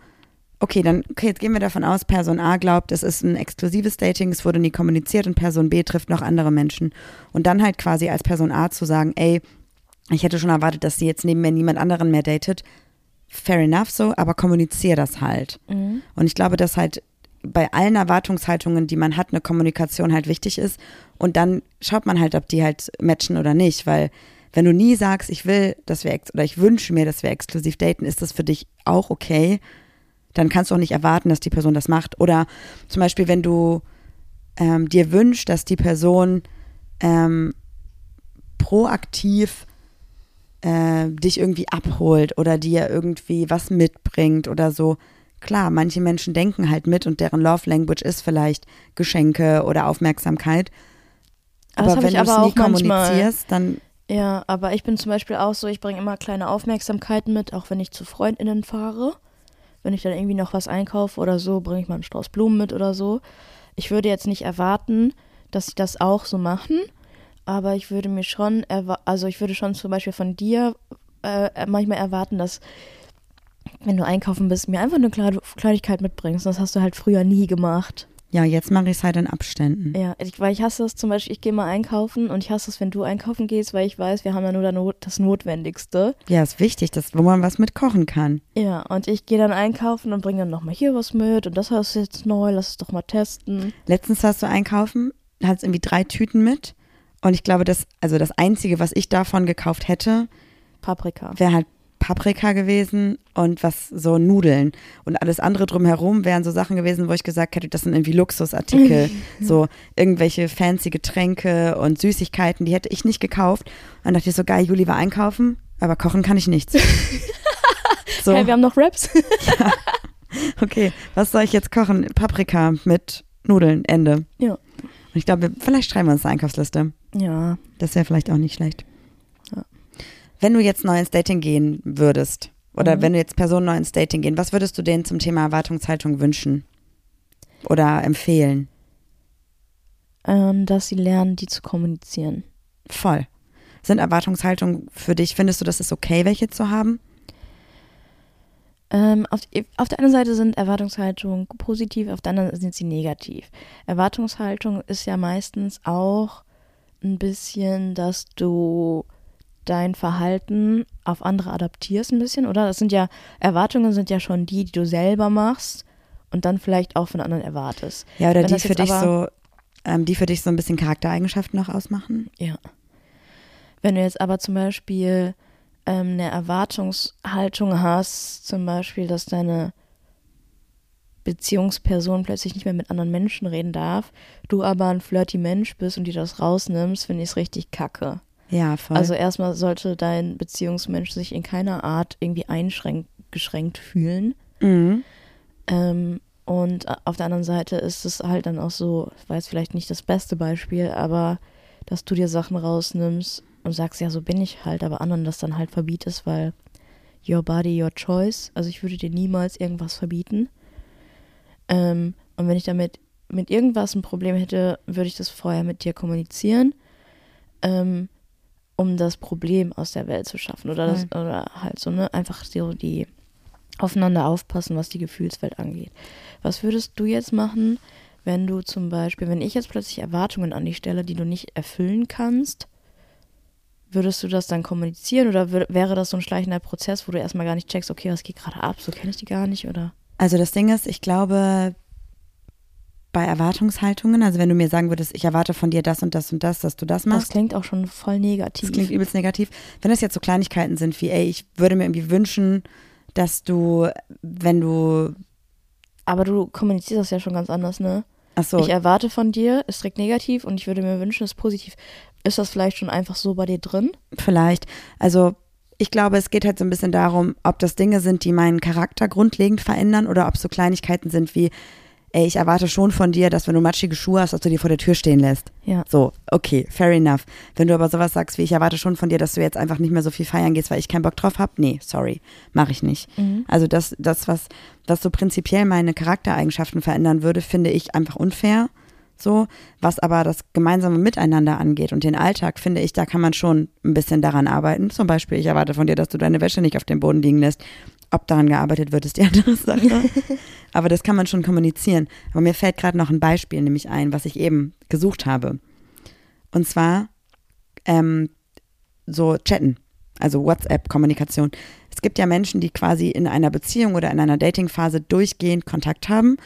okay, dann, okay, jetzt gehen wir davon aus, Person A glaubt, es ist ein exklusives Dating, es wurde nie kommuniziert und Person B trifft noch andere Menschen. Und dann halt quasi als Person A zu sagen, ey, ich hätte schon erwartet, dass sie jetzt neben mir niemand anderen mehr datet. Fair enough so, aber kommunizier das halt. Mhm. Und ich glaube, dass halt bei allen Erwartungshaltungen, die man hat, eine Kommunikation halt wichtig ist. Und dann schaut man halt, ob die halt matchen oder nicht. Weil wenn du nie sagst, ich will, dass wir oder ich wünsche mir, dass wir exklusiv daten, ist das für dich auch okay. Dann kannst du auch nicht erwarten, dass die Person das macht. Oder zum Beispiel, wenn du ähm, dir wünschst, dass die Person ähm, proaktiv äh, dich irgendwie abholt oder dir irgendwie was mitbringt oder so. Klar, manche Menschen denken halt mit und deren Love Language ist vielleicht Geschenke oder Aufmerksamkeit. Aber wenn ich du es nie manchmal. kommunizierst, dann Ja, aber ich bin zum Beispiel auch so, ich bringe immer kleine Aufmerksamkeiten mit, auch wenn ich zu FreundInnen fahre. Wenn ich dann irgendwie noch was einkaufe oder so, bringe ich mal einen Strauß Blumen mit oder so. Ich würde jetzt nicht erwarten, dass sie das auch so machen, aber ich würde mir schon, also ich würde schon zum Beispiel von dir äh, manchmal erwarten, dass wenn du einkaufen bist, mir einfach eine Kleid- Kleinigkeit mitbringst. Das hast du halt früher nie gemacht. ja, jetzt mache ich es halt in Abständen. Ja, ich, weil ich hasse es zum Beispiel, ich gehe mal einkaufen und ich hasse es, wenn du einkaufen gehst, weil ich weiß, wir haben ja nur Not, das Notwendigste. Ja, ist wichtig, dass, wo man was mit kochen kann. Ja, und ich gehe dann einkaufen und bringe dann nochmal hier was mit und das ist jetzt neu, lass es doch mal testen. Letztens warst du einkaufen, hattest irgendwie drei Tüten mit. Und ich glaube, das, also das Einzige, was ich davon gekauft hätte, Paprika. wäre halt Paprika gewesen und was so Nudeln. Und alles andere drumherum wären so Sachen gewesen, wo ich gesagt hätte, das sind irgendwie Luxusartikel. so irgendwelche fancy Getränke und Süßigkeiten, die hätte ich nicht gekauft. Und dann dachte ich so, geil, Juli war einkaufen, aber kochen kann ich nichts. so, Hey, wir haben noch Raps. okay, was soll ich jetzt kochen? Paprika mit Nudeln, Ende. Ja. Und ich glaube, vielleicht schreiben wir uns eine Einkaufsliste. ja, Das wäre vielleicht auch nicht schlecht. Wenn du jetzt neu ins Dating gehen würdest, oder Mhm. wenn du jetzt Personen neu ins Dating gehen, was würdest du denen zum Thema Erwartungshaltung wünschen? Oder empfehlen? Ähm, dass sie lernen, die zu kommunizieren. Voll. Sind Erwartungshaltungen für dich, findest du, das ist okay, welche zu haben? Ähm, auf, auf der einen Seite sind Erwartungshaltungen positiv, auf der anderen sind sie negativ. Erwartungshaltung ist ja meistens auch ein bisschen, dass du dein Verhalten auf andere adaptierst ein bisschen, oder? Das sind ja, Erwartungen sind ja schon die, die du selber machst und dann vielleicht auch von anderen erwartest. Ja, oder Wenn die für dich aber- so, ähm, die für dich so ein bisschen Charaktereigenschaften noch ausmachen? Ja. Wenn du jetzt aber zum Beispiel ähm, eine Erwartungshaltung hast, zum Beispiel, dass deine Beziehungsperson plötzlich nicht mehr mit anderen Menschen reden darf, du aber ein flirty Mensch bist und dir das rausnimmst, finde ich es richtig kacke. Ja, voll. Also erstmal sollte dein Beziehungsmensch sich in keiner Art irgendwie eingeschränkt fühlen. mhm. Ähm, und auf der anderen Seite ist es halt dann auch so, ich weiß vielleicht nicht das beste Beispiel, aber dass du dir Sachen rausnimmst und sagst, ja, so bin ich halt, aber anderen das dann halt verbietest, weil your body, your choice. Also ich würde dir niemals irgendwas verbieten. Ähm, und wenn ich damit mit irgendwas ein Problem hätte, würde ich das vorher mit dir kommunizieren, ähm, um das Problem aus der Welt zu schaffen. Oder, das, oder halt so, ne, einfach so die aufeinander aufpassen, was die Gefühlswelt angeht. Was würdest du jetzt machen, wenn du zum Beispiel, wenn ich jetzt plötzlich Erwartungen an dich stelle, die du nicht erfüllen kannst, würdest du das dann kommunizieren oder wäre das so ein schleichender Prozess, wo du erstmal gar nicht checkst, okay, was geht gerade ab, so kenne ich die gar nicht oder? Also das Ding ist, ich glaube, bei Erwartungshaltungen, also wenn du mir sagen würdest, ich erwarte von dir das und das und das, dass du das Das machst, klingt auch schon voll negativ. das klingt übelst negativ. Wenn das jetzt so Kleinigkeiten sind wie, ey, ich würde mir irgendwie wünschen, dass du, wenn du, Aber du kommunizierst das ja schon ganz anders, ne? ach so, Ich erwarte von dir, ist direkt negativ und ich würde mir wünschen, es ist positiv. Ist das vielleicht schon einfach so bei dir drin? vielleicht, also ich glaube, es geht halt so ein bisschen darum, ob das Dinge sind, die meinen Charakter grundlegend verändern oder ob es so Kleinigkeiten sind wie, ey, ich erwarte schon von dir, dass wenn du matschige Schuhe hast, dass du die vor der Tür stehen lässt. Ja. So, okay, fair enough. Wenn du aber sowas sagst wie, ich erwarte schon von dir, dass du jetzt einfach nicht mehr so viel feiern gehst, weil ich keinen Bock drauf habe, nee, sorry, mache ich nicht. Mhm. Also das, das was, was so prinzipiell meine Charaktereigenschaften verändern würde, finde ich einfach unfair. So, was aber das gemeinsame Miteinander angeht und den Alltag, finde ich, da kann man schon ein bisschen daran arbeiten. Zum Beispiel, ich erwarte von dir, dass du deine Wäsche nicht auf dem Boden liegen lässt. Ob daran gearbeitet wird, ist die andere Sache. aber das kann man schon kommunizieren. Aber mir fällt gerade noch ein Beispiel nämlich ein, was ich eben gesucht habe. Und zwar ähm, so chatten, also WhatsApp-Kommunikation. Es gibt ja Menschen, die quasi in einer Beziehung oder in einer Datingphase durchgehend Kontakt haben.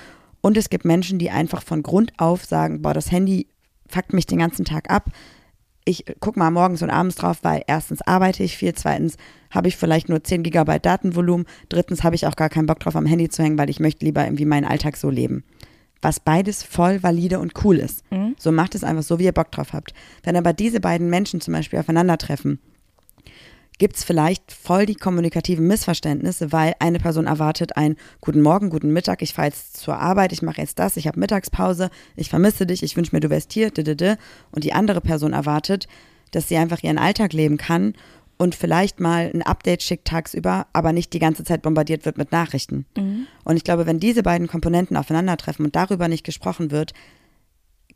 Und es gibt Menschen, die einfach von Grund auf sagen, boah, das Handy fuckt mich den ganzen Tag ab. Ich gucke mal morgens und abends drauf, weil erstens arbeite ich viel, zweitens habe ich vielleicht nur 10 Gigabyte Datenvolumen, drittens habe ich auch gar keinen Bock drauf, am Handy zu hängen, weil ich möchte lieber irgendwie meinen Alltag so leben. Was beides voll valide und cool ist. Mhm. So macht es einfach so, wie ihr Bock drauf habt. Wenn aber diese beiden Menschen zum Beispiel aufeinandertreffen, gibt es vielleicht voll die kommunikativen Missverständnisse, weil eine Person erwartet ein Guten Morgen, guten Mittag, ich fahre jetzt zur Arbeit, ich mache jetzt das, ich habe Mittagspause, ich vermisse dich, ich wünsche mir, du wärst hier, und die andere Person erwartet, dass sie einfach ihren Alltag leben kann und vielleicht mal ein Update schickt tagsüber, aber nicht die ganze Zeit bombardiert wird mit Nachrichten. Und ich glaube, wenn diese beiden Komponenten aufeinandertreffen und darüber nicht gesprochen wird,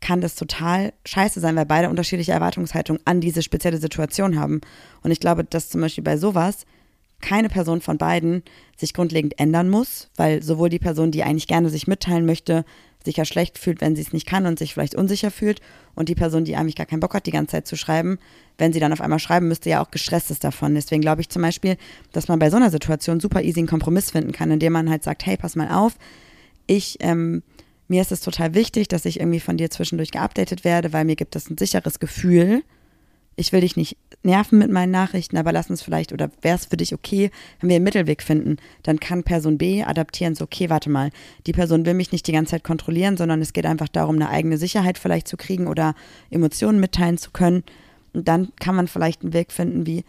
kann das total scheiße sein, weil beide unterschiedliche Erwartungshaltungen an diese spezielle Situation haben. Und ich glaube, dass zum Beispiel bei sowas keine Person von beiden sich grundlegend ändern muss, weil sowohl die Person, die eigentlich gerne sich mitteilen möchte, sich ja schlecht fühlt, wenn sie es nicht kann und sich vielleicht unsicher fühlt, und die Person, die eigentlich gar keinen Bock hat, die ganze Zeit zu schreiben, wenn sie dann auf einmal schreiben müsste, ja auch gestresst ist davon. Deswegen glaube ich zum Beispiel, dass man bei so einer Situation super easy einen Kompromiss finden kann, indem man halt sagt, hey, pass mal auf, ich ähm, mir ist es total wichtig, dass ich irgendwie von dir zwischendurch geupdatet werde, weil mir gibt das ein sicheres Gefühl. Ich will dich nicht nerven mit meinen Nachrichten, aber lass uns vielleicht, oder wäre es für dich okay, wenn wir einen Mittelweg finden? Dann kann Person B adaptieren, so, okay, warte mal, die Person will mich nicht die ganze Zeit kontrollieren, sondern es geht einfach darum, eine eigene Sicherheit vielleicht zu kriegen oder Emotionen mitteilen zu können. Und dann kann man vielleicht einen Weg finden wie,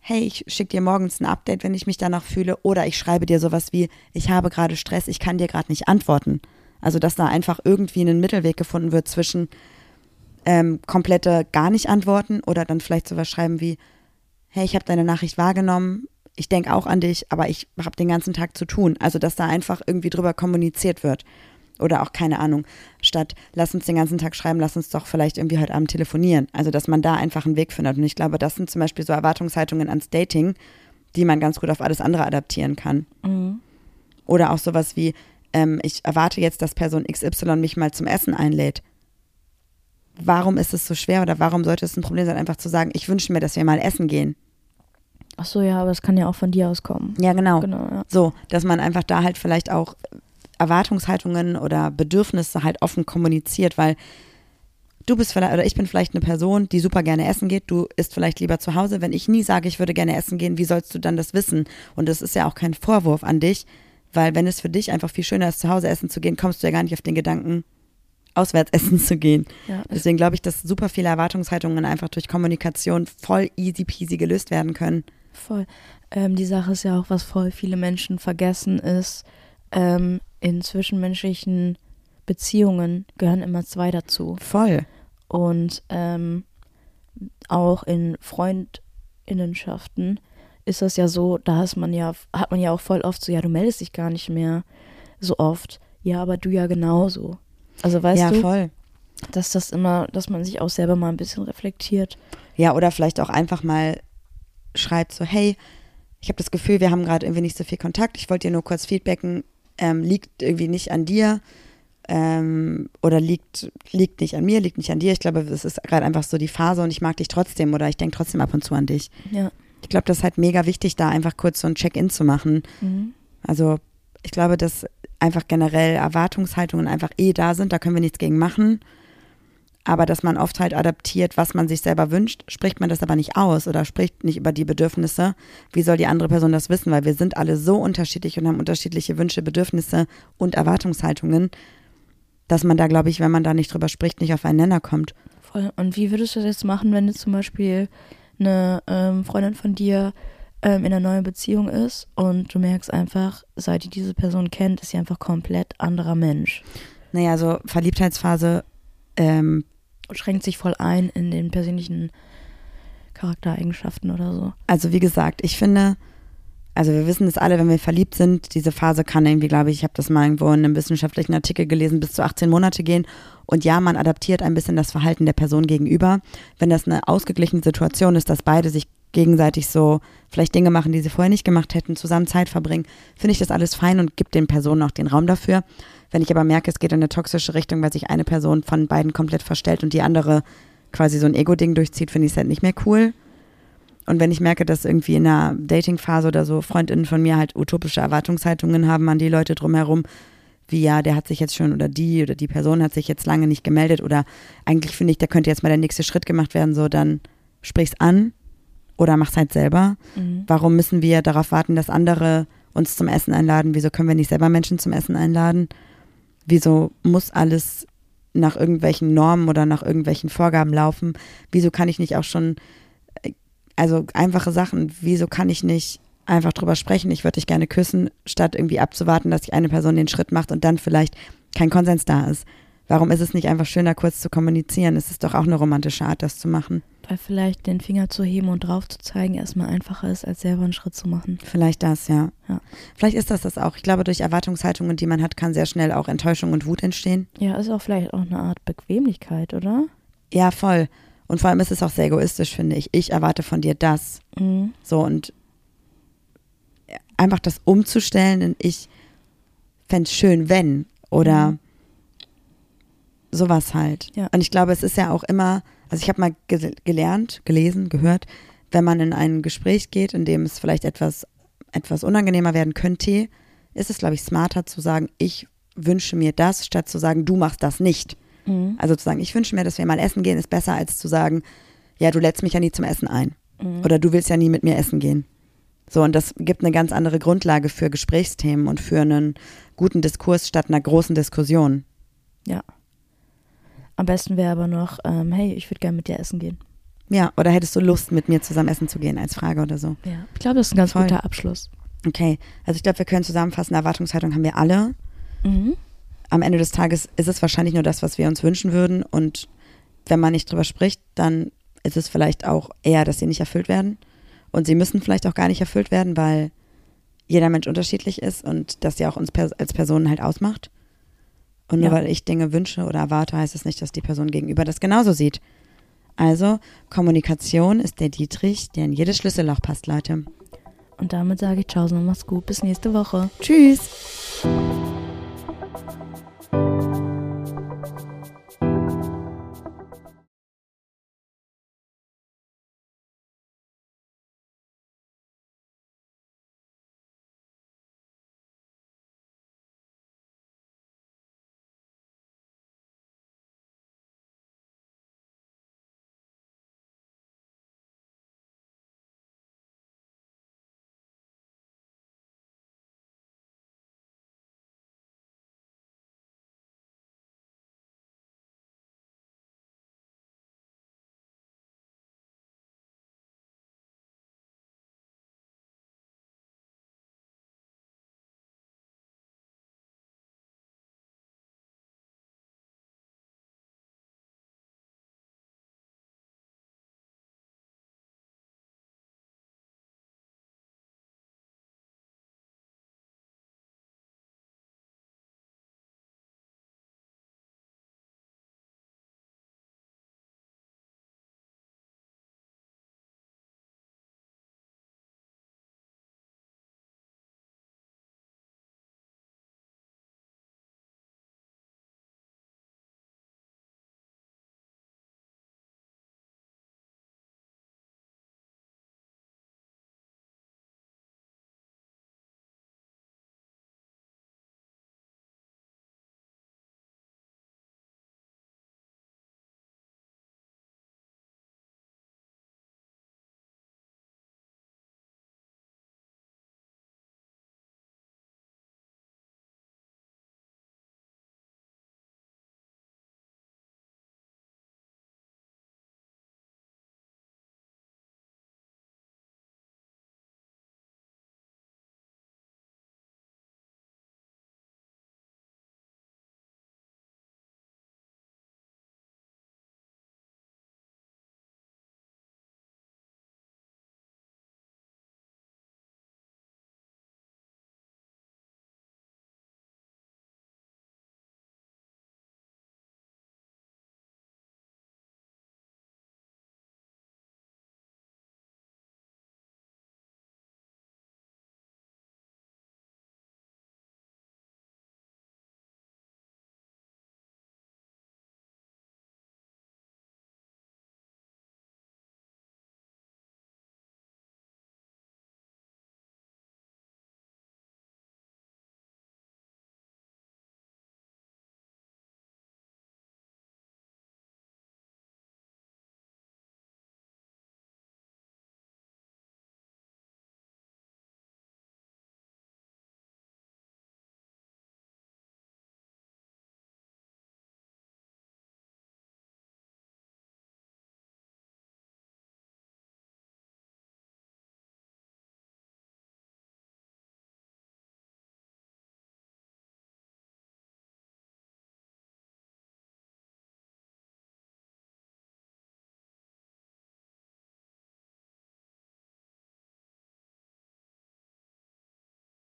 hey, ich schicke dir morgens ein Update, wenn ich mich danach fühle, oder ich schreibe dir sowas wie, ich habe gerade Stress, ich kann dir gerade nicht antworten. Also, dass da einfach irgendwie ein Mittelweg gefunden wird zwischen ähm, komplette gar nicht antworten oder dann vielleicht sowas schreiben wie, hey, ich habe deine Nachricht wahrgenommen, ich denke auch an dich, aber ich habe den ganzen Tag zu tun. Also, dass da einfach irgendwie drüber kommuniziert wird. Oder auch keine Ahnung, statt lass uns den ganzen Tag schreiben, lass uns doch vielleicht irgendwie heute Abend telefonieren. Also, dass man da einfach einen Weg findet. Und ich glaube, das sind zum Beispiel so Erwartungshaltungen ans Dating, die man ganz gut auf alles andere adaptieren kann. Mhm. Oder auch sowas wie, ähm, ich erwarte jetzt, dass Person XY mich mal zum Essen einlädt. Warum ist es so schwer oder warum sollte es ein Problem sein, einfach zu sagen, ich wünsche mir, dass wir mal essen gehen? Ach so, ja, aber das kann ja auch von dir aus kommen. Ja, genau. Genau, ja. So, dass man einfach da halt vielleicht auch Erwartungshaltungen oder Bedürfnisse halt offen kommuniziert, weil du bist vielleicht, oder ich bin vielleicht eine Person, die super gerne essen geht, du isst vielleicht lieber zu Hause. Wenn ich nie sage, ich würde gerne essen gehen, wie sollst du dann das wissen? Und das ist ja auch kein Vorwurf an dich, weil wenn es für dich einfach viel schöner ist, zu Hause essen zu gehen, kommst du ja gar nicht auf den Gedanken, auswärts essen zu gehen. ja es- Deswegen glaube ich, dass super viele Erwartungshaltungen einfach durch Kommunikation voll easy peasy gelöst werden können. Voll. Ähm, die Sache ist ja auch, was voll viele Menschen vergessen, ist, ähm, in zwischenmenschlichen Beziehungen gehören immer zwei dazu. Voll. Und ähm, auch in Freundinnenschaften ist das ja so, da ist man ja, hat man ja auch voll oft so, ja, du meldest dich gar nicht mehr so oft. Ja, aber du ja genauso. Also weißt ja, du, voll. dass das immer, dass man sich auch selber mal ein bisschen reflektiert. Ja, oder vielleicht auch einfach mal schreibt so, hey, ich habe das Gefühl, wir haben gerade irgendwie nicht so viel Kontakt. Ich wollte dir nur kurz feedbacken, ähm, liegt irgendwie nicht an dir ähm, oder liegt, liegt nicht an mir, liegt nicht an dir. Ich glaube, es ist gerade einfach so die Phase und ich mag dich trotzdem oder ich denke trotzdem ab und zu an dich. Ja. Ich glaube, das ist halt mega wichtig, da einfach kurz so ein Check-in zu machen. Mhm. Also ich glaube, dass einfach generell Erwartungshaltungen einfach eh da sind, da können wir nichts gegen machen. Aber dass man oft halt adaptiert, was man sich selber wünscht, spricht man das aber nicht aus oder spricht nicht über die Bedürfnisse. Wie soll die andere Person das wissen? Weil wir sind alle so unterschiedlich und haben unterschiedliche Wünsche, Bedürfnisse und Erwartungshaltungen, dass man da, glaube ich, wenn man da nicht drüber spricht, nicht auf einen Nenner kommt. Voll. Und wie würdest du das jetzt machen, wenn du zum Beispiel eine ähm, Freundin von dir ähm, in einer neuen Beziehung ist und du merkst einfach, seit die diese Person kennt, ist sie einfach komplett anderer Mensch Naja, so Verliebtheitsphase, ähm, schränkt sich voll ein in den persönlichen Charaktereigenschaften oder so. also wie gesagt, ich finde, also wir wissen es alle, wenn wir verliebt sind, diese Phase kann irgendwie, glaube ich, ich habe das mal irgendwo in einem wissenschaftlichen Artikel gelesen, bis zu 18 Monate gehen. Und ja, man adaptiert ein bisschen das Verhalten der Person gegenüber. Wenn das eine ausgeglichene Situation ist, dass beide sich gegenseitig so vielleicht Dinge machen, die sie vorher nicht gemacht hätten, zusammen Zeit verbringen, finde ich das alles fein und gibt den Personen auch den Raum dafür. Wenn ich aber merke, es geht in eine toxische Richtung, weil sich eine Person von beiden komplett verstellt und die andere quasi so ein Ego-Ding durchzieht, finde ich es halt nicht mehr cool. Und wenn ich merke, dass irgendwie in einer Dating-Phase oder so Freundinnen von mir halt utopische Erwartungshaltungen haben an die Leute drumherum, wie ja, der hat sich jetzt schon oder die oder die Person hat sich jetzt lange nicht gemeldet oder eigentlich finde ich, da könnte jetzt mal der nächste Schritt gemacht werden, so dann sprich's an oder mach's halt selber. Mhm. Warum müssen wir darauf warten, dass andere uns zum Essen einladen? Wieso können wir nicht selber Menschen zum Essen einladen? Wieso muss alles nach irgendwelchen Normen oder nach irgendwelchen Vorgaben laufen? Wieso kann ich nicht auch schon, also einfache Sachen, wieso kann ich nicht einfach drüber sprechen, ich würde dich gerne küssen, statt irgendwie abzuwarten, dass sich eine Person den Schritt macht und dann vielleicht kein Konsens da ist? Warum ist es nicht einfach schöner, kurz zu kommunizieren? Es ist doch auch eine romantische Art, das zu machen. Weil vielleicht den Finger zu heben und drauf zu zeigen erstmal einfacher ist, als selber einen Schritt zu machen. Vielleicht das, ja. Ja. Vielleicht ist das das auch. Ich glaube, durch Erwartungshaltungen, die man hat, kann sehr schnell auch Enttäuschung und Wut entstehen. Ja, ist auch vielleicht auch eine Art Bequemlichkeit, oder? Ja, voll. Und vor allem ist es auch sehr egoistisch, finde ich. Ich erwarte von dir das. Mhm. So und einfach das umzustellen in ich fände es schön, wenn oder Mhm. sowas halt. Ja. Und ich glaube, es ist ja auch immer, also ich habe mal ge gelernt, gelesen, gehört, wenn man in ein Gespräch geht, in dem es vielleicht etwas, etwas unangenehmer werden könnte, ist es, glaube ich, smarter zu sagen, ich wünsche mir das, statt zu sagen, du machst das nicht. Mhm. Also zu sagen, ich wünsche mir, dass wir mal essen gehen, ist besser als zu sagen, ja, du lädst mich ja nie zum Essen ein. Mhm. Oder du willst ja nie mit mir essen gehen. So, und das gibt eine ganz andere Grundlage für Gesprächsthemen und für einen guten Diskurs statt einer großen Diskussion. Ja. Am besten wäre aber noch, ähm, hey, ich würde gerne mit dir essen gehen. Ja, oder hättest du Lust, mit mir zusammen essen zu gehen, als Frage oder so. Ja. Ich glaube, das ist ein ganz Voll. guter Abschluss. Okay, also ich glaube, wir können zusammenfassen, Erwartungshaltung haben wir alle. Mhm. Am Ende des Tages ist es wahrscheinlich nur das, was wir uns wünschen würden. Und wenn man nicht drüber spricht, dann ist es vielleicht auch eher, dass sie nicht erfüllt werden. Und sie müssen vielleicht auch gar nicht erfüllt werden, weil jeder Mensch unterschiedlich ist und das ja auch uns als Personen halt ausmacht. Und nur Ja. weil ich Dinge wünsche oder erwarte, heißt es nicht, dass die Person gegenüber das genauso sieht. Also, Kommunikation ist der Dietrich, der in jedes Schlüsselloch passt, Leute. Und damit sage ich Tschaußen und mach's gut. Bis nächste Woche. Tschüss. Thank you.